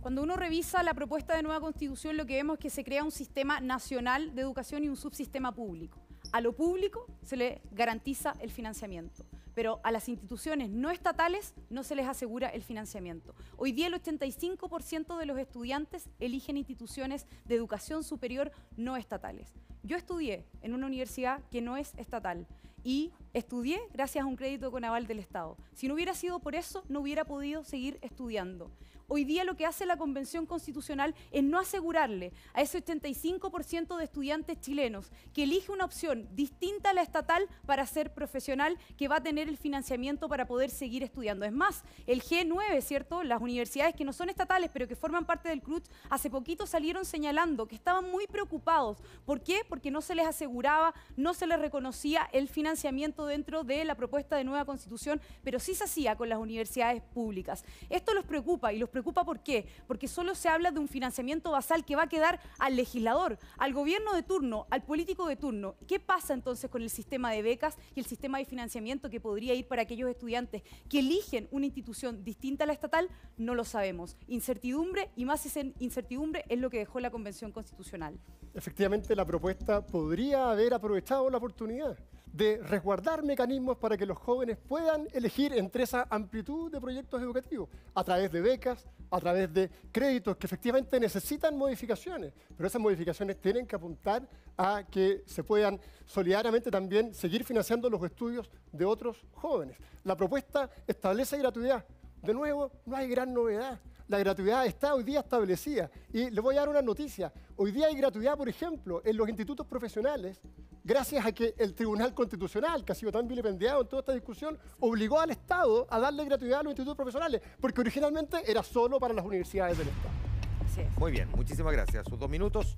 Cuando uno revisa la propuesta de nueva constitución, lo que vemos es que se crea un sistema nacional de educación y un subsistema público. A lo público se le garantiza el financiamiento, pero a las instituciones no estatales no se les asegura el financiamiento. Hoy día el 85% de los estudiantes eligen instituciones de educación superior no estatales. Yo estudié en una universidad que no es estatal y estudié gracias a un crédito con aval del Estado. Si no hubiera sido por eso, no hubiera podido seguir estudiando. Hoy día lo que hace la Convención Constitucional es no asegurarle a ese 85% de estudiantes chilenos que elige una opción distinta a la estatal para ser profesional que va a tener el financiamiento para poder seguir estudiando. Es más, el G9, ¿cierto? Las universidades que no son estatales pero que forman parte del CRUT, hace poquito salieron señalando que estaban muy preocupados. ¿Por qué? Porque no se les aseguraba, no se les reconocía el financiamiento dentro de la propuesta de nueva constitución, pero sí se hacía con las universidades públicas. Esto los preocupa y los preocupa ¿por qué? Porque solo se habla de un financiamiento basal que va a quedar al legislador, al gobierno de turno, al político de turno. ¿Qué pasa entonces con el sistema de becas y el sistema de financiamiento que podría ir para aquellos estudiantes que eligen una institución distinta a la estatal? No lo sabemos. Incertidumbre y más incertidumbre es lo que dejó la Convención Constitucional. Efectivamente, la propuesta podría haber aprovechado la oportunidad de resguardar mecanismos para que los jóvenes puedan elegir entre esa amplitud de proyectos educativos, a través de becas, a través de créditos que efectivamente necesitan modificaciones, pero esas modificaciones tienen que apuntar a que se puedan solidariamente también seguir financiando los estudios de otros jóvenes. La propuesta establece gratuidad. De nuevo, no hay gran novedad. La gratuidad está hoy día establecida. Y les voy a dar una noticia. Hoy día hay gratuidad, por ejemplo, en los institutos profesionales, gracias a que el Tribunal Constitucional, que ha sido tan vilipendiado en toda esta discusión, obligó al Estado a darle gratuidad a los institutos profesionales, porque originalmente era solo para las universidades del Estado. Muy bien, muchísimas gracias. Sus dos minutos.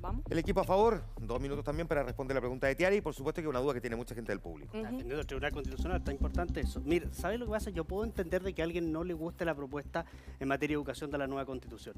Vamos. El equipo a favor, dos minutos también para responder la pregunta de Tiari y por supuesto que es una duda que tiene mucha gente del público. Defendiendo el Tribunal Constitucional, está importante eso. Mire, ¿sabes lo que pasa? Yo puedo entender de que a alguien no le guste la propuesta en materia de educación de la nueva Constitución.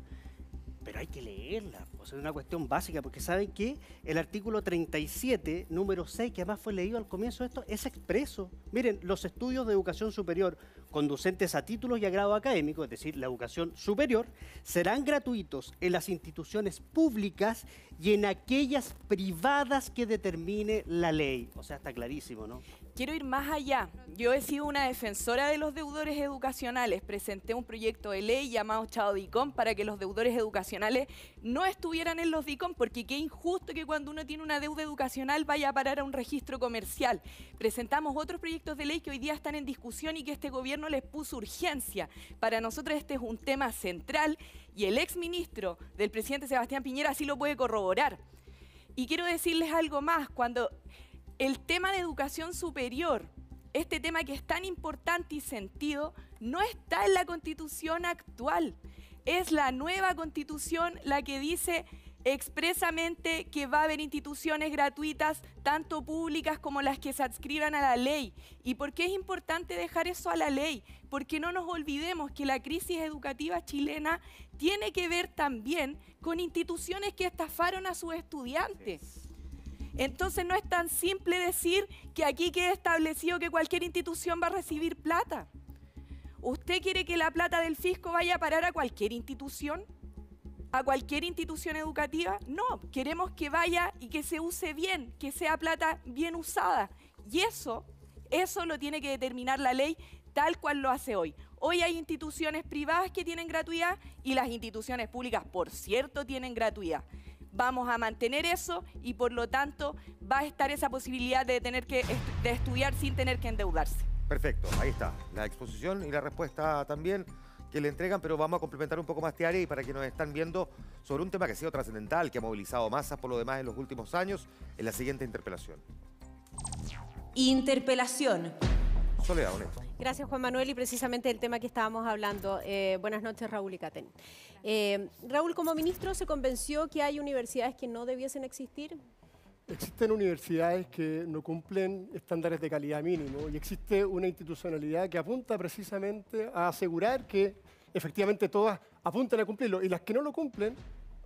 Pero hay que leerla, o sea, es una cuestión básica, porque ¿saben que El artículo 37, número 6, que además fue leído al comienzo de esto, es expreso. Miren, los estudios de educación superior conducentes a títulos y a grado académico, es decir, la educación superior, serán gratuitos en las instituciones públicas y en aquellas privadas que determine la ley. O sea, está clarísimo, ¿no? Quiero ir más allá. Yo he sido una defensora de los deudores educacionales. Presenté un proyecto de ley llamado Chao DICOM para que los deudores educacionales no estuvieran en los DICOM, porque qué injusto que cuando uno tiene una deuda educacional vaya a parar a un registro comercial. Presentamos otros proyectos de ley que hoy día están en discusión y que este gobierno les puso urgencia. Para nosotros este es un tema central y el exministro del presidente Sebastián Piñera así lo puede corroborar. Y quiero decirles algo más, cuando el tema de educación superior, este tema que es tan importante y sentido, no está en la constitución actual. Es la nueva constitución la que dice expresamente que va a haber instituciones gratuitas, tanto públicas como las que se adscriban a la ley. ¿Y por qué es importante dejar eso a la ley? Porque no nos olvidemos que la crisis educativa chilena tiene que ver también con instituciones que estafaron a sus estudiantes. Entonces no es tan simple decir que aquí quede establecido que cualquier institución va a recibir plata. ¿Usted quiere que la plata del fisco vaya a parar a cualquier institución? ¿A cualquier institución educativa? No, queremos que vaya y que se use bien, que sea plata bien usada. Y eso, eso lo tiene que determinar la ley tal cual lo hace hoy. Hoy hay instituciones privadas que tienen gratuidad y las instituciones públicas, por cierto, tienen gratuidad vamos a mantener eso y por lo tanto va a estar esa posibilidad de tener que est- de estudiar sin tener que endeudarse. Perfecto, ahí está. La exposición y la respuesta también que le entregan, pero vamos a complementar un poco más este área y para que nos están viendo sobre un tema que ha sido trascendental, que ha movilizado masas por lo demás en los últimos años, en la siguiente interpelación. Interpelación. Soledad, hecho. Gracias, Juan Manuel, y precisamente el tema que estábamos hablando. Eh, buenas noches, Raúl y Caten. Eh, Raúl, como ministro, ¿se convenció que hay universidades que no debiesen existir? Existen universidades que no cumplen estándares de calidad mínimo y existe una institucionalidad que apunta precisamente a asegurar que efectivamente todas apunten a cumplirlo y las que no lo cumplen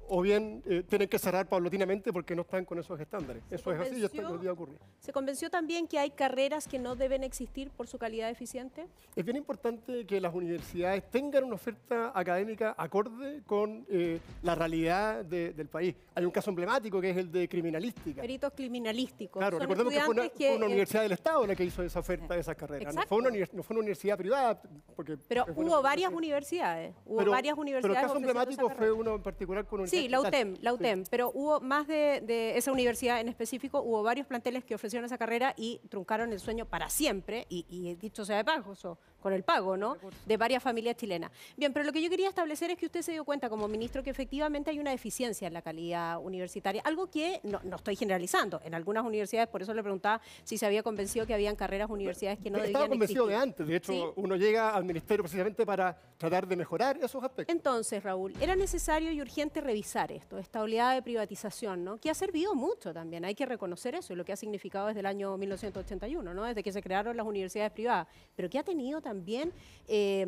o bien eh, tienen que cerrar paulatinamente porque no están con esos estándares. Eso es así y esto día ocurrir. ¿Se convenció también que hay carreras que no deben existir por su calidad eficiente? Es bien importante que las universidades tengan una oferta académica acorde con eh, la realidad de, del país. Hay un caso emblemático que es el de criminalística. Peritos criminalísticos. Claro, Son recordemos que fue una, estudiantes una universidad del Estado la que hizo esa oferta de esas carreras. No fue, una, no fue una universidad privada. Porque Pero hubo varias universidades. Hubo Pero- varias Pero universidades. el caso emblemático fue uno en particular con una Sí, la UTEM, la UTEM, pero hubo más de, de esa universidad en específico, hubo varios planteles que ofrecieron esa carrera y truncaron el sueño para siempre, y, y dicho sea de pago, so- con el pago, ¿no? De varias familias chilenas. Bien, pero lo que yo quería establecer es que usted se dio cuenta como ministro que efectivamente hay una deficiencia en la calidad universitaria, algo que no, no estoy generalizando. En algunas universidades, por eso le preguntaba si se había convencido que habían carreras universidades que no Estaba debían convencido existir. de antes. De hecho, Sí. uno llega al ministerio precisamente para tratar de mejorar esos aspectos. Entonces, Raúl, era necesario y urgente revisar esto, esta oleada de privatización, ¿no? Que ha servido mucho también, hay que reconocer eso, y lo que ha significado desde el año 1981, ¿no? Desde que se crearon las universidades privadas, pero que ha tenido también, eh,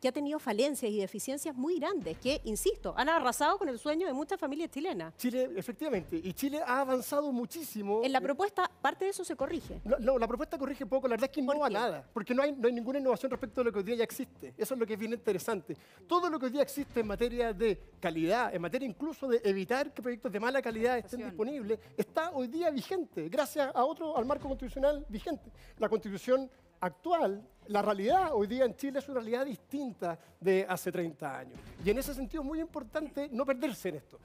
que ha tenido falencias y deficiencias muy grandes, que, insisto, han arrasado con el sueño de muchas familias chilenas. Chile, efectivamente, y Chile ha avanzado muchísimo. En la propuesta, parte de eso se corrige. No, no, la propuesta corrige poco, la verdad es que no va nada, porque no hay, no hay ninguna innovación respecto a lo que hoy día ya existe. Eso es lo que es bien interesante. Todo lo que hoy día existe en materia de calidad, en materia incluso de evitar que proyectos de mala calidad estén disponibles, está hoy día vigente, gracias a otro, al marco constitucional vigente. La constitución actual, la realidad hoy día en Chile es una realidad distinta de hace 30 años. Y en ese sentido es muy importante no perderse en esto.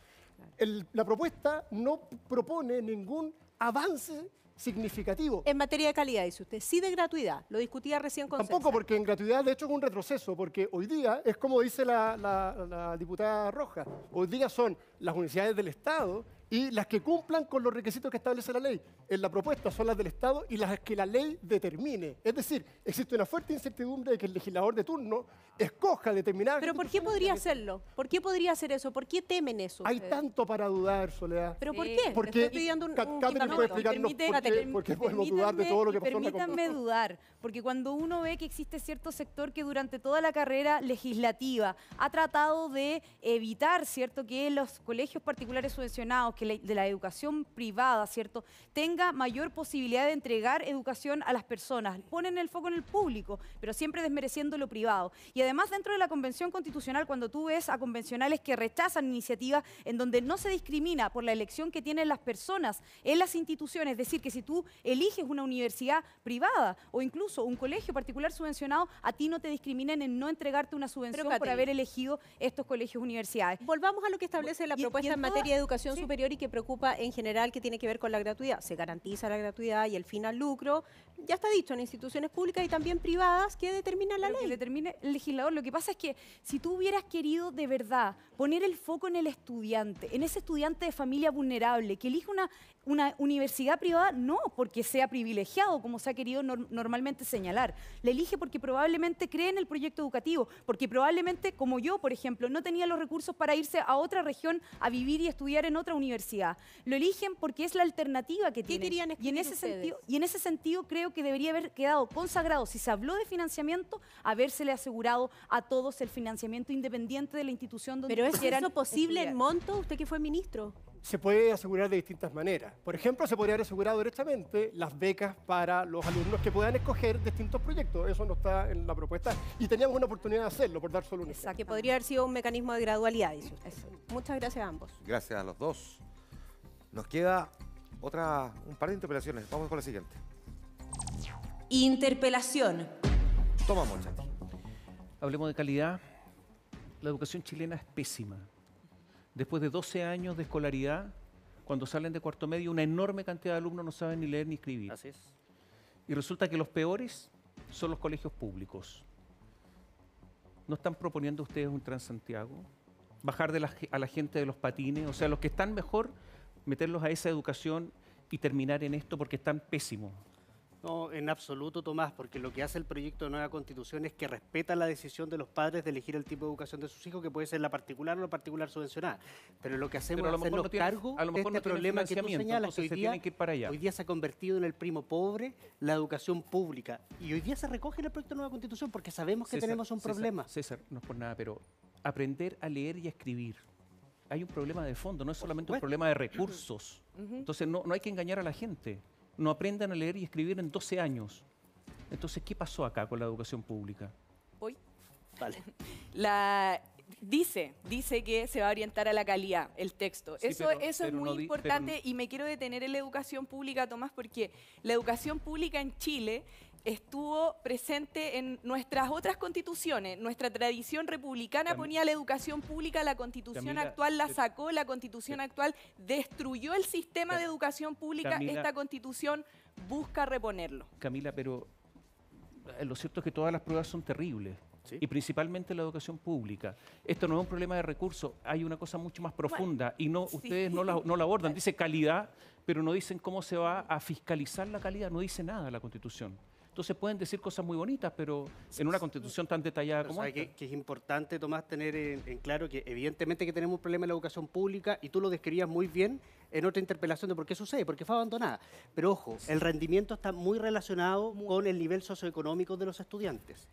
El- la propuesta no propone ningún avance significativo. En materia de calidad, dice usted, sí de gratuidad, lo discutía recién con Tampoco, César. porque en gratuidad de hecho es un retroceso, porque hoy día es como dice la, la- la diputada Roja, hoy día son las universidades del Estado y las que cumplan con los requisitos que establece la ley. En la propuesta son las del Estado y las que la ley determine. Es decir, existe una fuerte incertidumbre de que el legislador de turno escoja determinadas Pero ¿por qué podría hacerlo? ¿Por qué podría hacer eso? ¿Por qué temen eso? Hay ustedes? tanto para dudar, Soledad. ¿Pero por qué? Porque estoy pidiendo un, un puede explicarnos Permite- por qué, Permítanme- por qué podemos dudar de todo lo que pasó en la Permítanme dudar, porque cuando uno ve que existe cierto sector que durante toda la carrera legislativa ha tratado de evitar, ¿cierto?, que los colegios particulares subvencionados, que la- de la educación privada, ¿cierto?, tenga mayor posibilidad de entregar educación a las personas. Ponen el foco en el público, pero siempre desmereciendo lo privado. Y además dentro de la Convención Constitucional, cuando tú ves a convencionales que rechazan iniciativas en donde no se discrimina por la elección que tienen las personas en las instituciones, es decir, que si tú eliges una universidad privada o incluso un colegio particular subvencionado, a ti no te discriminen en no entregarte una subvención por haber elegido estos colegios universidades. Volvamos a lo que establece la Y- y propuesta en toda- materia de educación sí. superior y que preocupa en general, que tiene que ver con la gratuidad. Se garantiza la gratuidad y el fin al lucro. Ya está dicho, en instituciones públicas y también privadas que determina la Pero que ley. determine el legislador. Lo que pasa es que si tú hubieras querido de verdad poner el foco en el estudiante, en ese estudiante de familia vulnerable que elige una, una universidad privada, no porque sea privilegiado, como se ha querido nor- normalmente señalar. La elige porque probablemente cree en el proyecto educativo, porque probablemente, como yo, por ejemplo, no tenía los recursos para irse a otra región a vivir y estudiar en otra universidad. Lo eligen porque es la alternativa que tienen. querían y en ese ustedes? sentido, y en ese sentido creo que debería haber quedado consagrado, si se habló de financiamiento, habérsele asegurado a todos el financiamiento independiente de la institución donde Pero ¿es eso posible estudiar. en monto? Usted que fue ministro. se puede asegurar de distintas maneras. Por ejemplo, se podría haber asegurado directamente las becas para los alumnos que puedan escoger distintos proyectos. Eso no está en la propuesta y teníamos una oportunidad de hacerlo, por dar solo un ejemplo. Que podría haber sido un mecanismo de gradualidad, dice usted. Muchas gracias a ambos. Gracias a los dos. Nos queda otra, un par de interpelaciones. Vamos con la siguiente. Interpelación. Toma, Monchati. Hablemos de calidad. La educación chilena es pésima. Después de 12 años de escolaridad, cuando salen de cuarto medio, una enorme cantidad de alumnos no saben ni leer ni escribir. Así es. Y resulta que los peores son los colegios públicos. ¿No están proponiendo ustedes un Transantiago? Bajar de la a la gente de los patines, o sea, los que están mejor, meterlos a esa educación y terminar en esto porque están pésimos. No, en absoluto, Tomás, porque lo que hace el proyecto de nueva constitución es que respeta la decisión de los padres de elegir el tipo de educación de sus hijos, que puede ser la particular o la particular subvencionada. Pero lo que hacemos es hacernos no tiene- cargo a lo de mejor este no problema que tú señalas, que hoy se día, que ir para allá. hoy día se ha convertido en el primo pobre la educación pública. Y hoy día se recoge en el proyecto de nueva constitución porque sabemos que César, tenemos un César, problema. César, no es por nada, pero aprender a leer y a escribir. Hay un problema de fondo, no es solamente un problema de recursos. Entonces no, no hay que engañar a la gente. No aprendan a leer y escribir en 12 años. Entonces, ¿qué pasó acá con la educación pública? Voy. Vale. La, dice, dice que se va a orientar a la calidad, el texto. Sí, eso pero- eso es muy no di- pero importante y me quiero detener en la educación pública, Tomás, porque la educación pública en Chile estuvo presente en nuestras otras constituciones. Nuestra tradición republicana ponía la educación pública, la constitución Camila, actual la sacó, la constitución actual destruyó el sistema de educación pública, Camila- esta constitución busca reponerlo. Camila, pero eh, lo cierto es que todas las pruebas son terribles. Y principalmente la educación pública. Esto no es un problema de recursos, hay una cosa mucho más profunda y no sí. ustedes no la, no la abordan. Dice calidad, pero no dicen cómo se va a fiscalizar la calidad, no dice nada la Constitución. Entonces pueden decir cosas muy bonitas, pero en una Constitución tan detallada Pero como sabe esta. que, que es importante, Tomás, tener en, en claro que evidentemente que tenemos un problema en la educación pública y tú lo describías muy bien en otra interpelación de por qué sucede, porque fue abandonada. Pero ojo, el rendimiento está muy relacionado con el nivel socioeconómico de los estudiantes.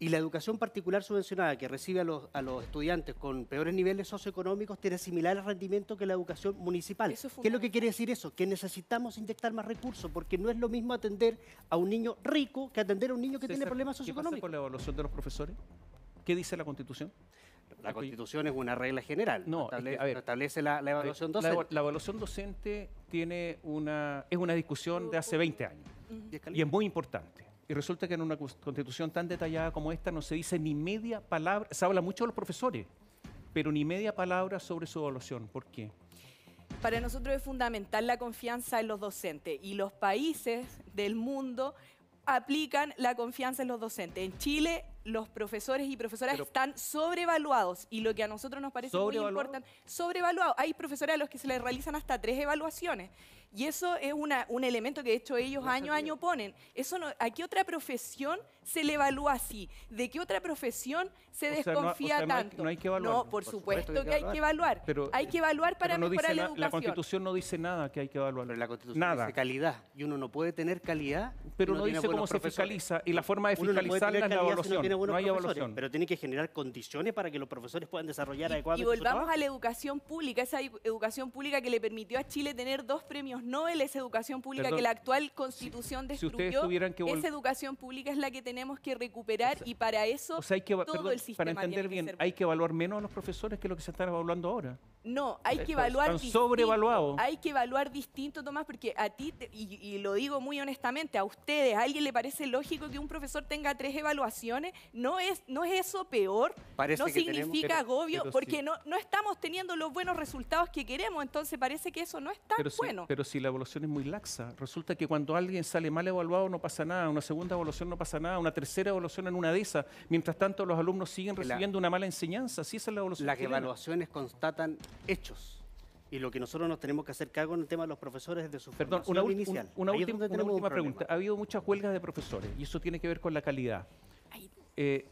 Y la educación particular subvencionada que recibe a los, a los estudiantes con peores niveles socioeconómicos tiene similar rendimiento que la educación municipal. Es ¿Qué es lo que quiere decir eso? Que necesitamos inyectar más recursos, porque no es lo mismo atender a un niño rico que atender a un niño que tiene problemas ¿Qué pasa socioeconómicos. con la evaluación de los profesores? ¿Qué dice la Constitución? La Constitución es una regla general. No, es establece, que, a ver, no establece la, la evaluación docente. la evaluación docente tiene una, es una discusión de hace 20 años y es muy importante. Y resulta que en una constitución tan detallada como esta no se dice ni media palabra, se habla mucho de los profesores, pero ni media palabra sobre su evaluación. ¿Por qué? Para nosotros es fundamental la confianza en los docentes y los países del mundo aplican la confianza en los docentes. En Chile los profesores y profesoras Pero- están sobrevaluados y lo que a nosotros nos parece muy importante, sobrevaluados. Hay profesores a los que se les realizan hasta tres evaluaciones y eso es una, un elemento que de hecho ellos año a año ponen. Eso no, ¿A qué otra profesión se le evalúa así? ¿De qué otra profesión se O sea, no- o desconfía no hay tanto? no hay que evaluarlo. No, por, Por supuesto, supuesto que hay que evaluar. Pero- hay que evaluar para Pero no mejorar dice la educación. la constitución no dice nada que hay que evaluar. Pero la Constitución nada. dice calidad y uno no puede tener calidad. Pero no dice cómo se fiscaliza y la forma de fiscalizarla es la si evaluación. No, tiene buenos No hay evaluación. Pero tiene que generar condiciones para que los profesores puedan desarrollar Y adecuadamente su volvamos a la educación pública, esa edu- educación pública que le permitió a Chile tener dos premios Nobel, esa educación pública Perdón, que la actual constitución si destruyó. tuvieran que vol- esa educación pública es la que tenemos que recuperar y para eso O sea, hay que, todo perdón, el sistema para entender tiene que bien, ser hay que evaluar menos a los profesores que lo que se están evaluando ahora. No, hay que evaluar están distinto. sobrevaluados. Hay que evaluar distinto, Tomás, porque a ti, te- y, y lo digo muy honestamente, a ustedes, ¿a alguien le parece lógico que un profesor tenga tres evaluaciones? ¿No es, no es eso peor? Parece no que tenemos- significa pero- agobio, pero porque sí. no, no estamos teniendo los buenos resultados que queremos, entonces parece que eso no es tan Pero si, bueno. pero si la evaluación es muy laxa, resulta que cuando alguien sale mal evaluado no pasa nada, una segunda evaluación no pasa nada, una tercera evaluación en una de esas, mientras tanto los alumnos siguen La- recibiendo una mala enseñanza, así esa es la evaluación. Las evaluaciones constatan hechos. Y lo que nosotros nos tenemos que hacer cargo en el tema de los profesores es de su Perdón, formación una, inicial. un- una última, una última problema. pregunta. Ha habido muchas huelgas de profesores y eso tiene que ver con la calidad. Eh,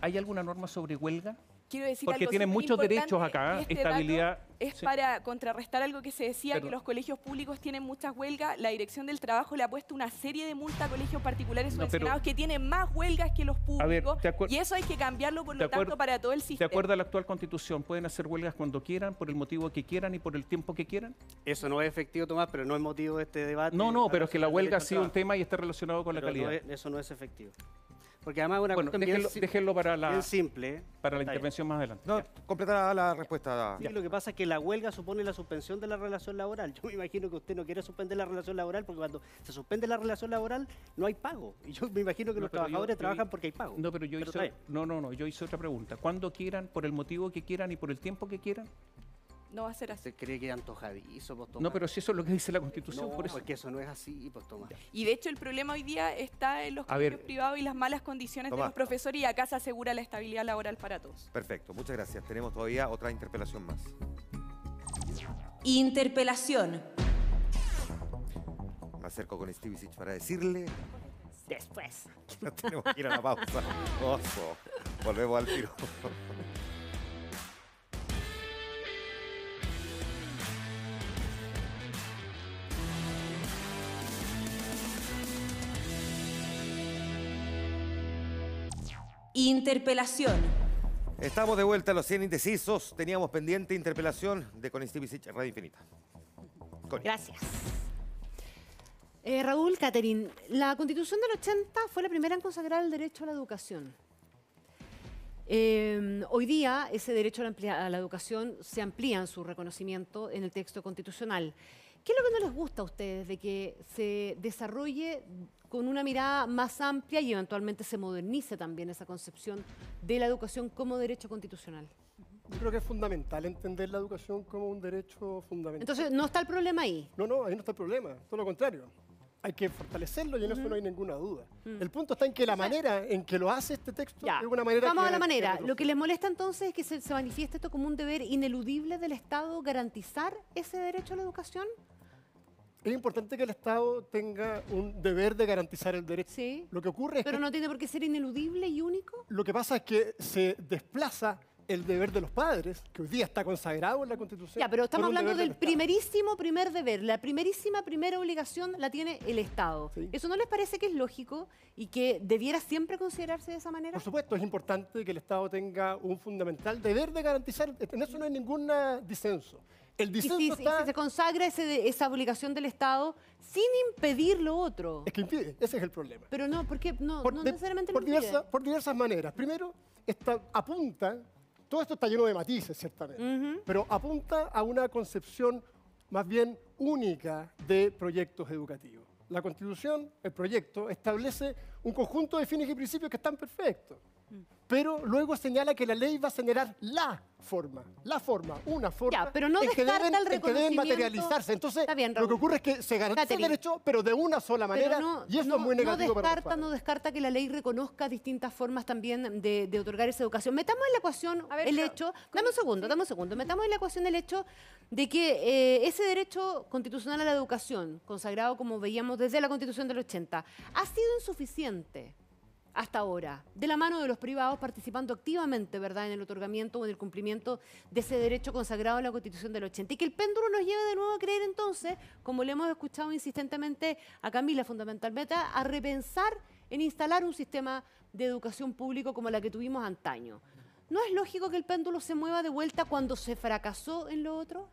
¿Hay alguna norma sobre huelga? Quiero decir Porque algo tienen muchos derechos acá, y este estabilidad. Es Sí. para contrarrestar algo que se decía, Perdón. que los colegios públicos tienen muchas huelgas. La Dirección del Trabajo le ha puesto una serie de multas a colegios particulares No, pero- que tienen más huelgas que los A ver, públicos. de acuer- y eso hay que cambiarlo, por de lo tanto, para todo el ¿De sistema. acuerdo a la actual constitución pueden hacer huelgas cuando quieran, por el motivo que quieran y por el tiempo que quieran? Eso no es efectivo, Tomás, pero no es motivo de este debate. No, no, pero es que la huelga ha sido un tema y está relacionado con la no calidad. es- eso no es efectivo. Porque además una Bueno, bien déjenlo, para la, bien simple. para la intervención más adelante. No, completará la respuesta. Sí, lo que pasa es que la huelga supone la suspensión de la relación laboral. Yo me imagino que usted no quiere suspender la relación laboral porque cuando se suspende la relación laboral no hay pago. Y yo me imagino que No, los yo- trabajadores yo- trabajan porque hay pago. No, pero yo Pero hice, no, no, no, yo hice otra pregunta. Cuando quieran, por el motivo que quieran y por el tiempo que quieran. No va a ser así. ¿Se cree que es antojadizo? Pues, No, pero si eso es lo que dice la Constitución, No, por eso. porque eso no es así, pues Tomás. Y de hecho el problema hoy día está en los colegios privados y las malas condiciones de los profesores y acá se asegura la estabilidad laboral para todos. Perfecto, muchas gracias. Tenemos todavía otra interpelación más. Me acerco con Stevie para decirle Después. que nos tenemos que ir a la pausa. Oso. Volvemos al tiro. Interpelación. Estamos de vuelta a los 100 indecisos. Teníamos pendiente interpelación de Connie Radio Infinita. Gracias. Eh, Raúl, Catherine, la Constitución del 80 fue la primera en consagrar el derecho a la educación. Eh, hoy día ese derecho a la, amplia- a la educación se amplía en su reconocimiento en el texto constitucional. ¿Qué es lo que no les gusta a ustedes de que se desarrolle con una mirada más amplia y eventualmente se modernice también esa concepción de la educación como derecho constitucional? Yo creo que es fundamental entender la educación como un derecho fundamental. Entonces, ¿no está el problema ahí? No, no, ahí no está el problema, todo lo contrario. Hay que fortalecerlo y en eso no hay ninguna duda. Mm. El punto está en que la manera en que lo hace este texto es una manera Vamos que a la manera. Lo que les molesta entonces es que se, se manifieste esto como un deber ineludible del Estado garantizar ese derecho a la educación. Es importante que el Estado tenga un deber de garantizar el derecho. Sí. Lo que ocurre es Pero que no tiene por qué ser ineludible y único. lo que pasa es que se desplaza el deber de los padres, que hoy día está consagrado en la Constitución. Ya, pero estamos hablando del Estado. primerísimo primer deber. La primerísima primera obligación la tiene el Estado. ¿Eso no les parece que es lógico y que debiera siempre considerarse de esa manera? Por supuesto, es importante que el Estado tenga un fundamental deber de garantizar, en eso no hay ningún disenso. El Y disenso si, si está... se consagra ese esa obligación del Estado sin impedir lo otro. Es que impide, ese es el problema. Pero no, porque no, Por, no de- necesariamente por lo impide. diversa- por diversas maneras. Primero, apunta, todo esto está lleno de matices, ciertamente, pero apunta a una concepción más bien única de proyectos educativos. La Constitución, el proyecto, establece un conjunto de fines y principios que están perfectos, pero luego señala que la ley va a generar la forma, la forma, una forma pero no en, que deben, el en que deben reconocimiento. materializarse. Entonces, bien, lo que ocurre es que se garantiza el derecho, pero de una sola manera, no, y eso no- es muy negativo no para descarta, no descarta que la ley reconozca distintas formas también de, de otorgar esa educación. Metamos en la ecuación el hecho, dame un segundo, dame un segundo, metamos en la ecuación el hecho de que eh, ese derecho constitucional a la educación, consagrado como veíamos desde la Constitución del 80, ha sido insuficiente hasta ahora, de la mano de los privados participando activamente, ¿verdad?, en el otorgamiento o en el cumplimiento de ese derecho consagrado en la Constitución del 80. Y que el péndulo nos lleve de nuevo a creer entonces, como le hemos escuchado insistentemente a Camila fundamentalmente, a repensar en instalar un sistema de educación público como la que tuvimos antaño. ¿No es lógico que el péndulo se mueva de vuelta cuando se fracasó en lo otro?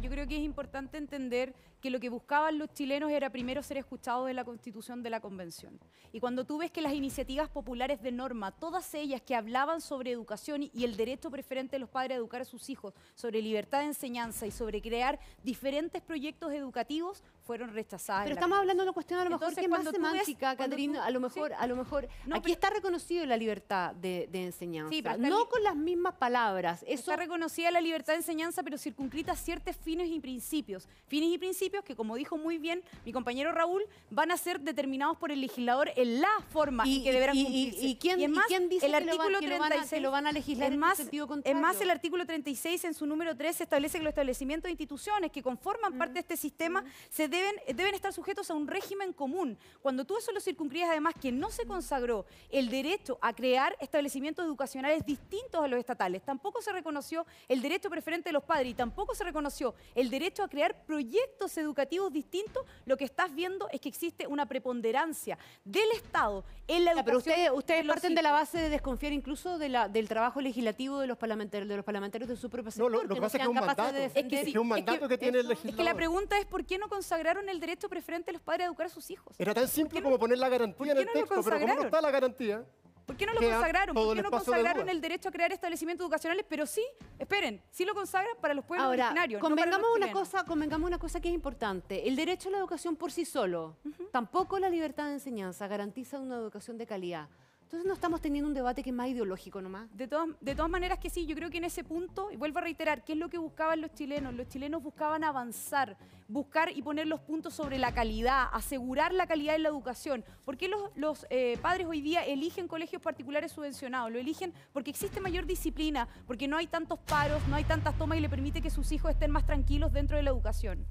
Yo creo que es importante entender que lo que buscaban los chilenos era primero ser escuchados de la Constitución de la Convención. Y cuando tú ves que las iniciativas populares de norma, todas ellas que hablaban sobre educación y- el derecho preferente de los padres a educar a sus hijos, sobre libertad de enseñanza y sobre crear diferentes proyectos educativos, fueron rechazadas. Pero estamos hablando de una cuestión a lo mejor Entonces, que más ves- semántica, cuando Catherine, tú- a lo mejor, sí. a lo mejor. No, aquí pero- está reconocido la libertad de, de enseñanza. Sí, pero no con las mismas palabras. Eso Está reconocida la libertad de enseñanza, pero circunscrita a ciertos fines y principios. Fines y principios que, como dijo muy bien mi compañero Raúl, van a ser determinados por el legislador en la forma Y- en que deberán y- y- cumplirse. y quién- es más, dice el que artículo lo van a- que 36 lo van a legislar es en más, sentido Es contrario? más, el artículo 36 en su número 3 establece que los establecimientos de instituciones que conforman parte de este sistema se deben, deben estar sujetos a un régimen común. Cuando tú eso lo circunscribes, además, que no se consagró el derecho a crear establecimientos educacionales distintos a los estatales, tampoco se reconoció el derecho preferente de los padres y tampoco se reconoció el derecho a crear proyectos educativos distintos, lo que estás viendo es que existe una preponderancia del Estado en la Ya, pero educación. ustedes, parten de la base de desconfiar incluso de la, del trabajo legislativo de los parlamentarios, de los parlamentarios de su propio sector. lo- lo que pasa es que es un mandato. de Es que defender- sí, es un mandato que tiene el Es que la legislador. pregunta es por qué no consagraron el derecho preferente de los padres a educar a sus hijos. Era tan simple como poner la garantía en el no texto, pero como no está la garantía, ¿Por qué no lo queda consagraron? ¿Por qué no consagraron el derecho a crear establecimientos educacionales? Pero sí, esperen, sí lo consagran para los pueblos Ahora, originarios. no para convengamos los una cosa, convengamos una cosa que es importante. El derecho a la educación por sí solo, tampoco la libertad de enseñanza garantiza una educación de calidad. Entonces no estamos teniendo un debate que es más ideológico nomás. De todas, de todas maneras que sí, yo creo que en ese punto, y vuelvo a reiterar, ¿qué es lo que buscaban los chilenos? Los chilenos buscaban avanzar, buscar y poner los puntos sobre la calidad, asegurar la calidad en la educación. ¿Por qué los, los, eh, padres hoy día eligen colegios particulares subvencionados? Lo eligen porque existe mayor disciplina, porque no hay tantos paros, no hay tantas tomas y le permite que sus hijos estén más tranquilos dentro de la educación.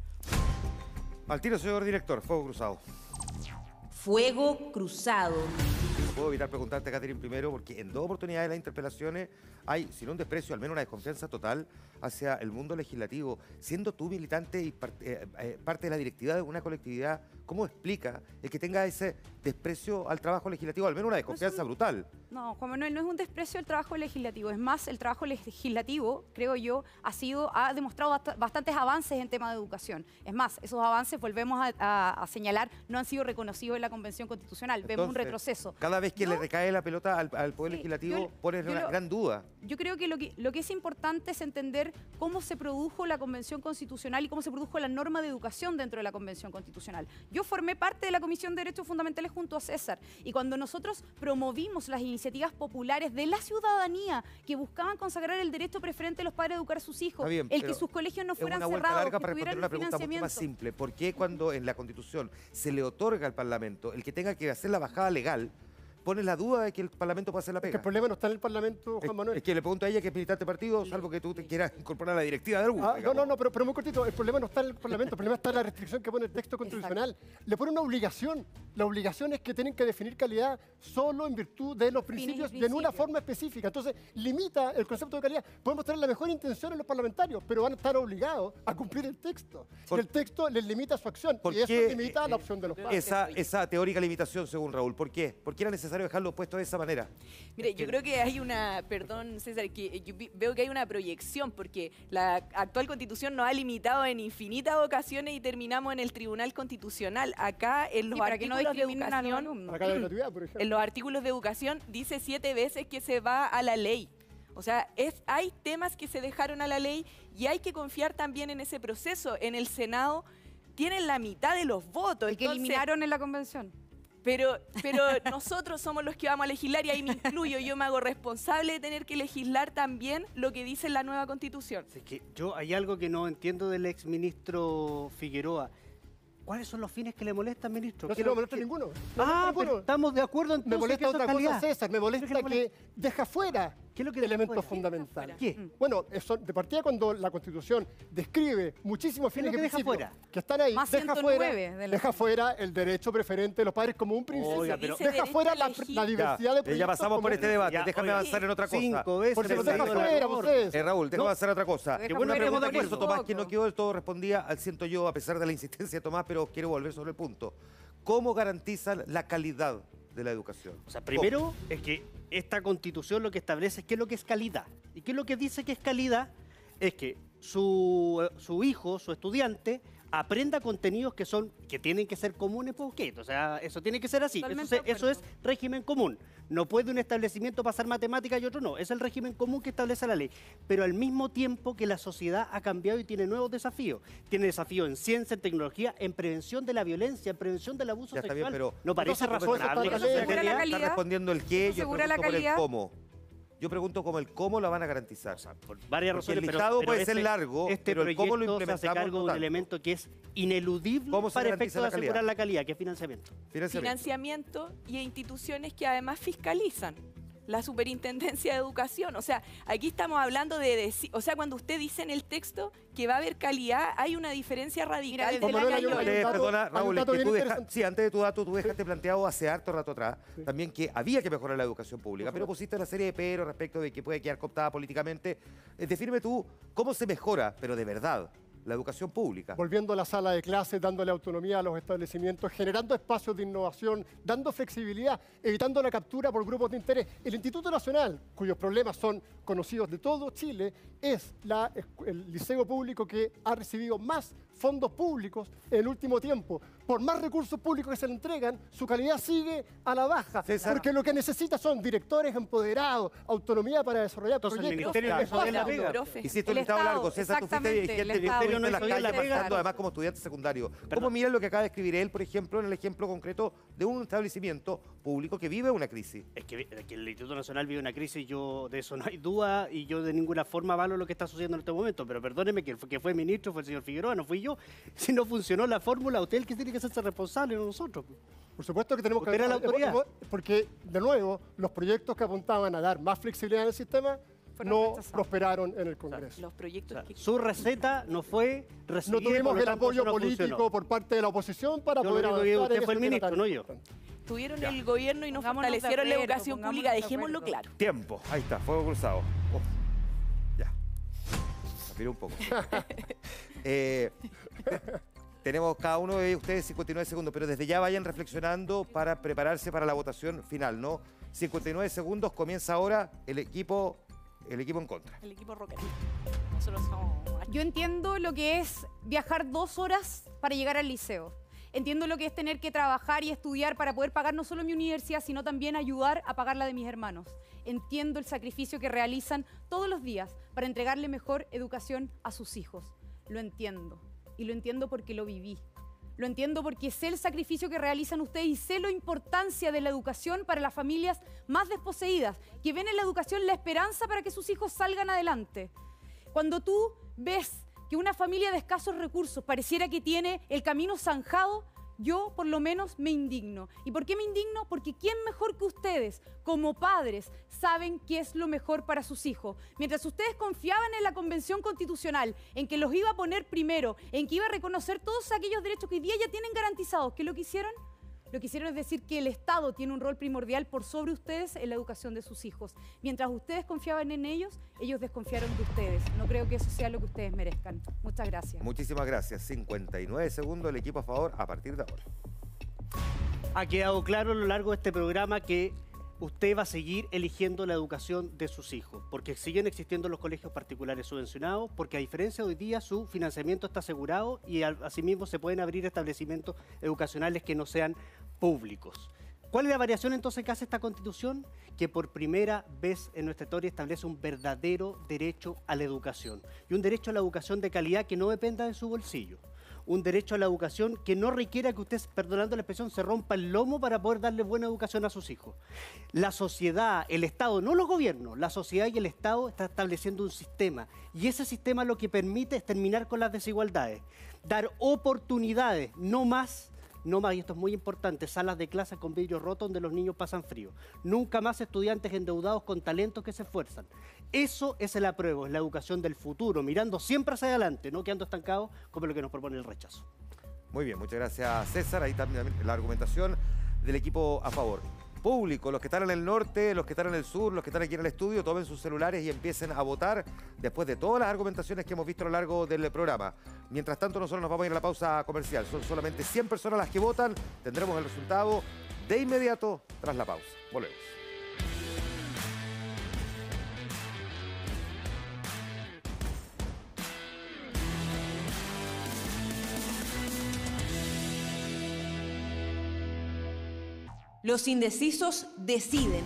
Al tiro, señor director, fuego cruzado. Fuego cruzado. No puedo evitar preguntarte, Catherine, primero, porque en dos oportunidades de las interpelaciones hay, si no un desprecio, al menos una desconfianza total hacia el mundo legislativo. Siendo tú militante y par- eh, eh, parte de la directiva de una colectividad, ¿cómo explica el que tenga ese desprecio al trabajo legislativo? Al menos una desconfianza brutal. No, Juan Manuel, no es un desprecio al trabajo legislativo. Es más, el trabajo legislativo, creo yo, ha sido, ha demostrado bast- bastantes avances en tema de educación. Es más, esos avances, volvemos a, a- a señalar, no han sido reconocidos en la Convención Constitucional. Vemos un retroceso. Cada vez que le recae la pelota al, al Poder Legislativo, pones una gran duda. Yo creo que lo, que lo que es importante es entender cómo se produjo la Convención Constitucional y cómo se produjo la norma de educación dentro de la Convención Constitucional. Yo formé parte de la Comisión de Derechos Fundamentales junto a César y cuando nosotros promovimos las iniciativas populares de la ciudadanía que buscaban consagrar el derecho preferente de los padres a educar a sus hijos, bien, el que sus colegios no fueran cerrados, que para responder tuvieran una un pregunta mucho más simple. ¿Por qué cuando en la Constitución se le otorga al Parlamento el que tenga que hacer la bajada legal, pone la duda de que el Parlamento puede hacer la Que pega? el problema no está en el Parlamento, Juan Es, Manuel. es que le pregunto a ella que es militante de partido, salvo que tú te quieras incorporar a la directiva de alguno. Ah, no, no, no, pero, pero muy cortito. El problema no está en el Parlamento, el problema está en la restricción que pone el texto constitucional. Le pone una obligación. La obligación es que tienen que definir calidad solo en virtud de los y principios y en una forma específica. Entonces, limita el concepto de calidad. Podemos tener la mejor intención en los parlamentarios, pero van a estar obligados a cumplir el texto. Por- el texto les limita su acción. ¿Por Y eso qué, limita eh, la opción de los padres. Esa, esa teórica limitación, según Raúl, ¿por qué? ¿Por qué era necesario dejarlo puesto de esa manera? Mire, yo creo que hay una, perdón César, que yo veo que hay una proyección, porque la actual constitución nos ha limitado en infinitas ocasiones y terminamos en el Tribunal Constitucional. Acá en los Sí, para que no artículos de educación. Acá la por en los artículos de educación dice siete veces que se va a la ley. O sea, es, hay temas que se dejaron a la ley y hay que confiar también en ese proceso. En el Senado tienen la mitad de los votos. El que entonces- eliminaron en la convención. Pero, pero nosotros somos los que vamos a legislar y ahí me incluyo. Yo me hago responsable de tener que legislar también lo que dice la nueva constitución. Es que yo hay algo que no entiendo del exministro Figueroa. ¿Cuáles son los fines que le molestan, ministro? No ¿Qué se me lo- molesta ninguno. No Ah, pero ninguno. estamos de acuerdo entonces Me molesta que otra cosa. César. Me molesta ¿Qué le que deja fuera ¿Qué es lo que fuera? fundamentales. ¿Qué? Bueno, eso, de partida cuando la Constitución describe muchísimos ¿Qué es fines que deja principios fuera? que están ahí, Más deja 109 fuera, de la- deja fuera el derecho preferente de los padres como un principio. Oiga, pero- Dice deja fuera la, diversidad de Ya, proyectos. ya pasamos por este debate, Ya, déjame oiga, avanzar en otra cosa. Cinco veces Por si le lo he deja fuera, ustedes. Eh, Raúl, déjame No. avanzar en otra cosa. Buena fuera pregunta que hizo voto. Tomás, que no quedó del todo respondida, al siento yo, a pesar de la insistencia de Tomás, pero quiero volver sobre el punto. ¿Cómo garantizan la calidad de la educación? O sea, primero es que esta constitución lo que establece es qué es lo que es calidad. ¿Y qué es lo que dice que es calidad? Es que su, su hijo, su estudiante, aprenda contenidos que son que tienen que ser comunes por qué. O sea, eso tiene que ser así. Eso, se- eso es régimen común. No puede un establecimiento pasar matemáticas y otro no. Es el régimen común que establece la ley. Pero al mismo tiempo que la sociedad ha cambiado y tiene nuevos desafíos. Tiene desafíos en ciencia, en tecnología, en prevención de la violencia, en prevención del abuso Ya está sexual. bien, pero no parece razonable está que la eso ley. sea ¿Asegura la calidad. calidad? Está respondiendo el qué, ¿Eso yo asegura la el cómo. Yo pregunto como el cómo la van a garantizar. por varias Porque razones. el listado pero puede ser este- largo, este pero el cómo lo proyecto se hace implementamos cargo no de un elemento que es ineludible ¿Cómo se para garantiza efecto de la asegurar calidad? la calidad, que es financiamiento. Financiamiento. Financiamiento y instituciones que además fiscalizan. La superintendencia de educación. O sea, aquí estamos hablando de. deci- o sea, cuando usted dice en el texto que va a haber calidad, hay una diferencia radical desde de la Manuel, un Eh, perdona, Raúl, es que tú deja- sí, antes de tu dato, tú dejaste planteado hace harto rato atrás también que había que mejorar la educación pública, Por pero pusiste una serie de peros respecto de que puede quedar cooptada políticamente. Eh, defírme tú, ¿cómo se mejora, pero de verdad, la educación pública? volviendo a la sala de clases, dándole autonomía a los establecimientos, generando espacios de innovación, dando flexibilidad, evitando la captura por grupos de interés. El Instituto Nacional, cuyos problemas son conocidos de todo Chile, es la el liceo público que ha recibido más fondos públicos en el último tiempo. Por más recursos públicos que se le entregan, su calidad sigue a la baja, César. porque lo que necesita son directores empoderados, autonomía para desarrollar Entonces, el proyectos. ministerio no bien la pega. Hiciste un El listado Estado, largo, César, tú fuiste exactamente, dirigente el y Estado. estuviste no en la hizo bien calle la pega. pasando además como estudiante secundario. ¿Cómo miras lo que acaba de escribir él, por ejemplo, en el ejemplo concreto de un establecimiento público que vive una crisis? Es que, es que el Instituto Nacional vive una crisis, yo de eso no hay duda y yo de ninguna forma avalo lo que está sucediendo en este momento. Pero perdóneme que el que fue ministro fue el señor Figueroa, no fui yo. Si no funcionó la fórmula, usted es el que tiene que hacerse responsable, no nosotros. Por supuesto que tenemos que... Era la autoridad. Porque, de nuevo, los proyectos que apuntaban a dar más flexibilidad en el sistema no rechazados. prosperaron en el Congreso. Los proyectos que... Su receta no fue recibida. No tuvimos el tanto, apoyo no político funcionó. por parte de la oposición para Yo poder que avanzar en usted fue el ese tema ministro, tan no yo. Tuvieron Ya. el gobierno y no Pongámonos fortalecieron la educación pública, de dejémoslo claro. Tiempo. Ahí está, fuego cruzado. Uf. Ya. Respiré un poco. Eh, tenemos cada uno de ustedes 59 segundos, pero desde ya vayan reflexionando para prepararse para la votación final, ¿no? 59 segundos, comienza ahora el equipo, el equipo en contra. El equipo rockero. Nosotros somos... Yo entiendo lo que es viajar dos horas para llegar al liceo. Entiendo lo que es tener que trabajar y estudiar para poder pagar no solo mi universidad, sino también ayudar a pagar la de mis hermanos. Entiendo el sacrificio que realizan todos los días para entregarle mejor educación a sus hijos. Lo entiendo. Y lo entiendo porque lo viví. Lo entiendo porque sé el sacrificio que realizan ustedes y sé la importancia de la educación para las familias más desposeídas, que ven en la educación la esperanza para que sus hijos salgan adelante. Cuando tú ves que una familia de escasos recursos pareciera que tiene el camino zanjado, yo por lo menos me indigno. ¿Y por qué me indigno? Porque ¿quién mejor que ustedes, como padres, saben qué es lo mejor para sus hijos? Mientras ustedes confiaban en la Convención Constitucional, en que los iba a poner primero, en que iba a reconocer todos aquellos derechos que hoy día ya tienen garantizados, ¿qué lo que hicieron? Lo que hicieron es decir que el Estado tiene un rol primordial por sobre ustedes en la educación de sus hijos. Mientras ustedes confiaban en ellos, ellos desconfiaron de ustedes. No creo que eso sea lo que ustedes merezcan. Muchas gracias. Muchísimas gracias. 59 segundos, el equipo a favor a partir de ahora. Ha quedado claro a lo largo de este programa que usted va a seguir eligiendo la educación de sus hijos, porque siguen existiendo los colegios particulares subvencionados, porque a diferencia de hoy día su financiamiento está asegurado y asimismo se pueden abrir establecimientos educacionales que no sean públicos. ¿Cuál es la variación entonces que hace esta constitución? Que por primera vez en nuestra historia establece un verdadero derecho a la educación y un derecho a la educación de calidad que no dependa de su bolsillo un derecho a la educación que no requiera que usted, perdonando la expresión, se rompa el lomo para poder darle buena educación a sus hijos. La sociedad, el Estado, no los gobiernos, la sociedad y el Estado está estableciendo un sistema y ese sistema lo que permite es terminar con las desigualdades, dar oportunidades, no más. No más, y esto es muy importante, salas de clase con vidrio roto donde los niños pasan frío. Nunca más estudiantes endeudados con talentos que se esfuerzan. Eso es el apruebo, es la educación del futuro, mirando siempre hacia adelante, no quedando estancados como lo que nos propone el rechazo. Muy bien, muchas gracias César. Ahí también la argumentación del equipo a favor. Público, los que están en el norte, los que están en el sur, los que están aquí en el estudio, tomen sus celulares y empiecen a votar después de todas las argumentaciones que hemos visto a lo largo del programa. Mientras tanto, nosotros nos vamos a ir a la pausa comercial. Son solamente 100 personas las que votan. Tendremos el resultado de inmediato tras la pausa. Volvemos. Los indecisos deciden.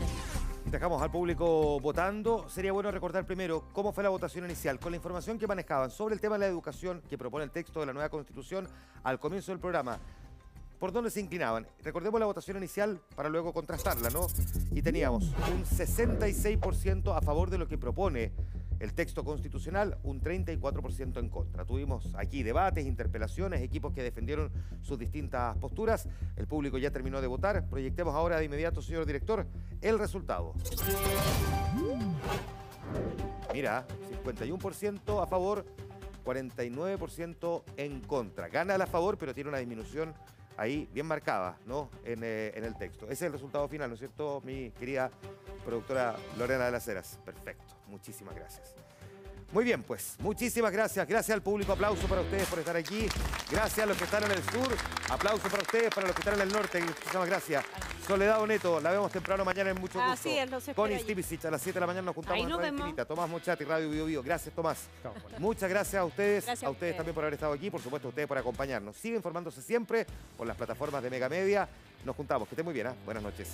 Dejamos al público votando. Sería bueno recordar primero cómo fue la votación inicial. Con la información que manejaban sobre el tema de la educación que propone el texto de la nueva constitución al comienzo del programa, ¿por dónde se inclinaban? Recordemos la votación inicial para luego contrastarla, ¿no? Y teníamos un 66% a favor de lo que propone el texto constitucional, un 34% en contra. Tuvimos aquí debates, interpelaciones, equipos que defendieron sus distintas posturas. El público ya terminó de votar. Proyectemos ahora de inmediato, señor director, el resultado. Mira, 51% a favor, 49% en contra. Gana a favor, pero tiene una disminución ahí bien marcada, ¿no? En, eh, en el texto. Ese es el resultado final, ¿no es cierto, mi querida productora Lorena de las Heras? Perfecto, muchísimas gracias. Muy bien, pues, muchísimas gracias. Gracias al público, aplauso para ustedes por estar aquí. Gracias a los que están en el sur, aplauso para ustedes, para los que están en el norte. Muchísimas gracias. Soledad Oneto, la vemos temprano mañana en mucho gusto. Así es, los allí. Stipicic, a las 7 de la mañana nos juntamos Ahí en nos Radio. Infinita. Tomás Mochati, Radio Bio Bio. Gracias, Tomás. Muchas gracias a ustedes, Gracias a a ustedes también por haber estado aquí, por supuesto a ustedes por acompañarnos. Sigue informándose siempre por las plataformas de Mega Media. Nos juntamos, que esté muy bien, ¿ah? buenas noches.